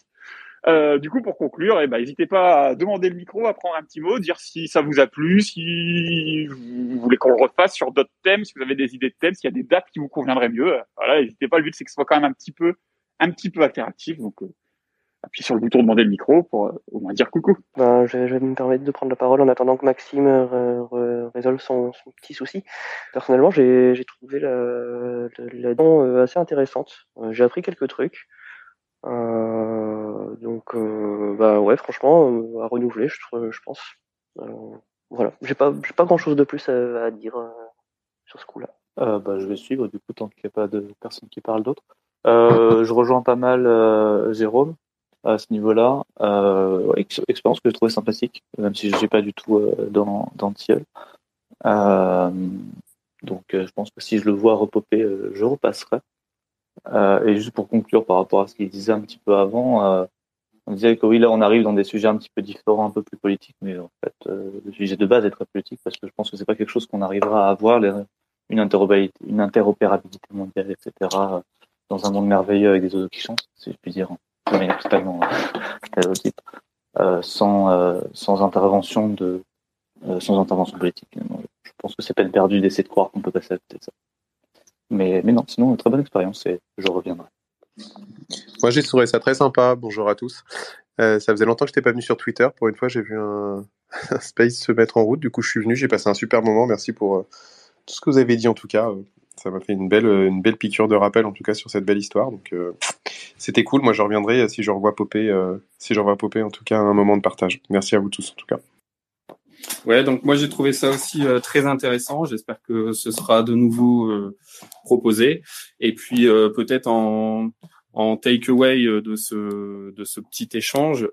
Euh, du coup, pour conclure, eh ben, n'hésitez pas à demander le micro, à prendre un petit mot, dire si ça vous a plu, si vous voulez qu'on le refasse sur d'autres thèmes, si vous avez des idées de thèmes, s'il y a des dates qui vous conviendraient mieux. Voilà, n'hésitez pas. Le but, c'est que ce soit quand même un petit peu, un petit peu interactif. Donc, euh, appuyez sur le bouton demander le micro pour euh, au moins dire coucou. Ben, je, je, vais me permettre de prendre la parole en attendant que Maxime euh, résolve son, petit souci. Personnellement, j'ai trouvé la, la, la, assez intéressante. J'ai appris quelques trucs. Euh, donc, euh, bah ouais, franchement, euh, à renouveler, je, je pense. voilà, j'ai pas, j'ai pas grand chose de plus à, dire sur ce coup-là. Bah, je vais suivre du coup tant qu'il n'y a pas de personnes qui parlent d'autres. Euh, je rejoins pas mal euh, Jérôme à ce niveau-là. Expérience que je trouvais sympathique, même si je suis pas du tout dans dans Thiel. donc je pense que si je le vois repoper, je repasserai. Euh, et juste pour conclure par rapport à ce qu'il disait un petit peu avant, euh, on disait que oui, là, on arrive dans des sujets un petit peu différents, un peu plus politiques, mais en fait, euh, le sujet de base est très politique parce que je pense que c'est pas quelque chose qu'on arrivera à avoir, une, interopérabilité, mondiale, etc., dans un monde merveilleux avec des oiseaux qui chantent, si je puis dire, de manière totalement euh, sans, euh, sans intervention de, euh, sans intervention politique. Je pense que c'est peine perdue d'essayer de croire qu'on peut passer à côté de ça. Mais, mais non, sinon, une très bonne expérience et je reviendrai. Moi, j'ai trouvé ça très sympa. Bonjour à tous. Euh, ça faisait longtemps que je n'étais pas venu sur Twitter. Pour une fois, j'ai vu un... space se mettre en route. Du coup, je suis venu. J'ai passé un super moment. Merci pour euh, tout ce que vous avez dit, en tout cas. Ça m'a fait une belle, une belle piqûre de rappel, en tout cas, sur cette belle histoire. Donc, euh, c'était cool. Moi, je reviendrai si je revois Popé, euh, si je revois Popé, en tout cas, un moment de partage. Merci à vous tous, en tout cas. Ouais, donc moi j'ai trouvé ça aussi euh, très intéressant. J'espère que ce sera de nouveau euh, proposé. Et puis euh, peut-être en, en takeaway de ce de ce petit échange,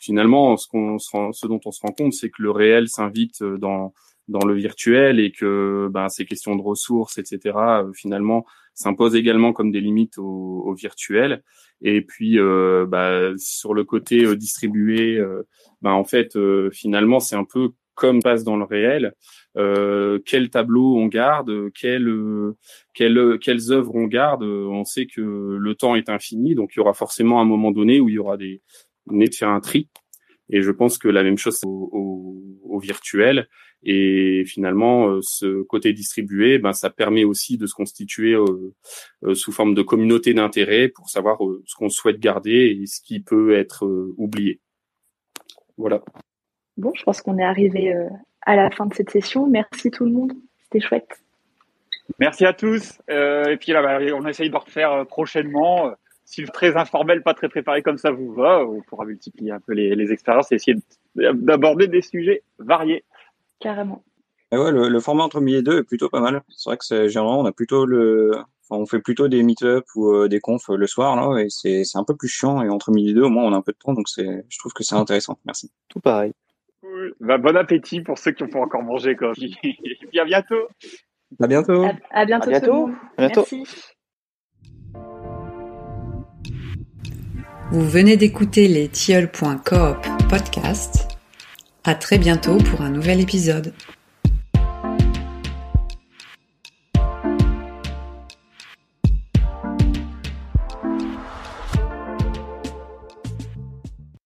finalement, ce qu'on ce dont on se rend compte, c'est que le réel s'invite dans dans le virtuel et que ben, ces questions de ressources, etc., finalement, s'imposent également comme des limites au, au virtuel. Et puis, euh, bah, sur le côté euh, distribué, euh, bah, en fait, finalement, c'est un peu comme passe dans le réel. Euh, quel tableau on garde, quel, quel, quelles œuvres on garde. On sait que le temps est infini, donc il y aura forcément un moment donné où il y aura des nés de faire un tri. Et je pense que la même chose au, au, au virtuel. Et finalement, euh, ce côté distribué, ben, ça permet aussi de se constituer euh, euh, sous forme de communauté d'intérêt pour savoir ce qu'on souhaite garder et ce qui peut être oublié. Voilà. Bon, je pense qu'on est arrivé à la fin de cette session. Merci tout le monde. C'était chouette. Merci à tous. et puis là, bah, on essaye de refaire prochainement. Si le très informel, pas très préparé comme ça vous va, on pourra multiplier un peu les, les expériences et essayer d'aborder des sujets variés. Carrément. Et ouais, le, le, format entre midi et deux est plutôt pas mal. C'est vrai que c'est généralement on a plutôt le, enfin, on fait plutôt des meet-up ou euh, des confs le soir là, et c'est c'est un peu plus chiant. Et entre midi et deux, au moins on a un peu de temps, donc c'est, je trouve que c'est intéressant. Merci. Tout pareil. Cool. Bah, bon appétit pour ceux qui ont pas encore mangé quoi. et puis à bientôt. À bientôt. À, à bientôt. À bientôt. À bientôt. Merci. Vous venez d'écouter les tilleuls.coop podcast. À très bientôt pour un nouvel épisode.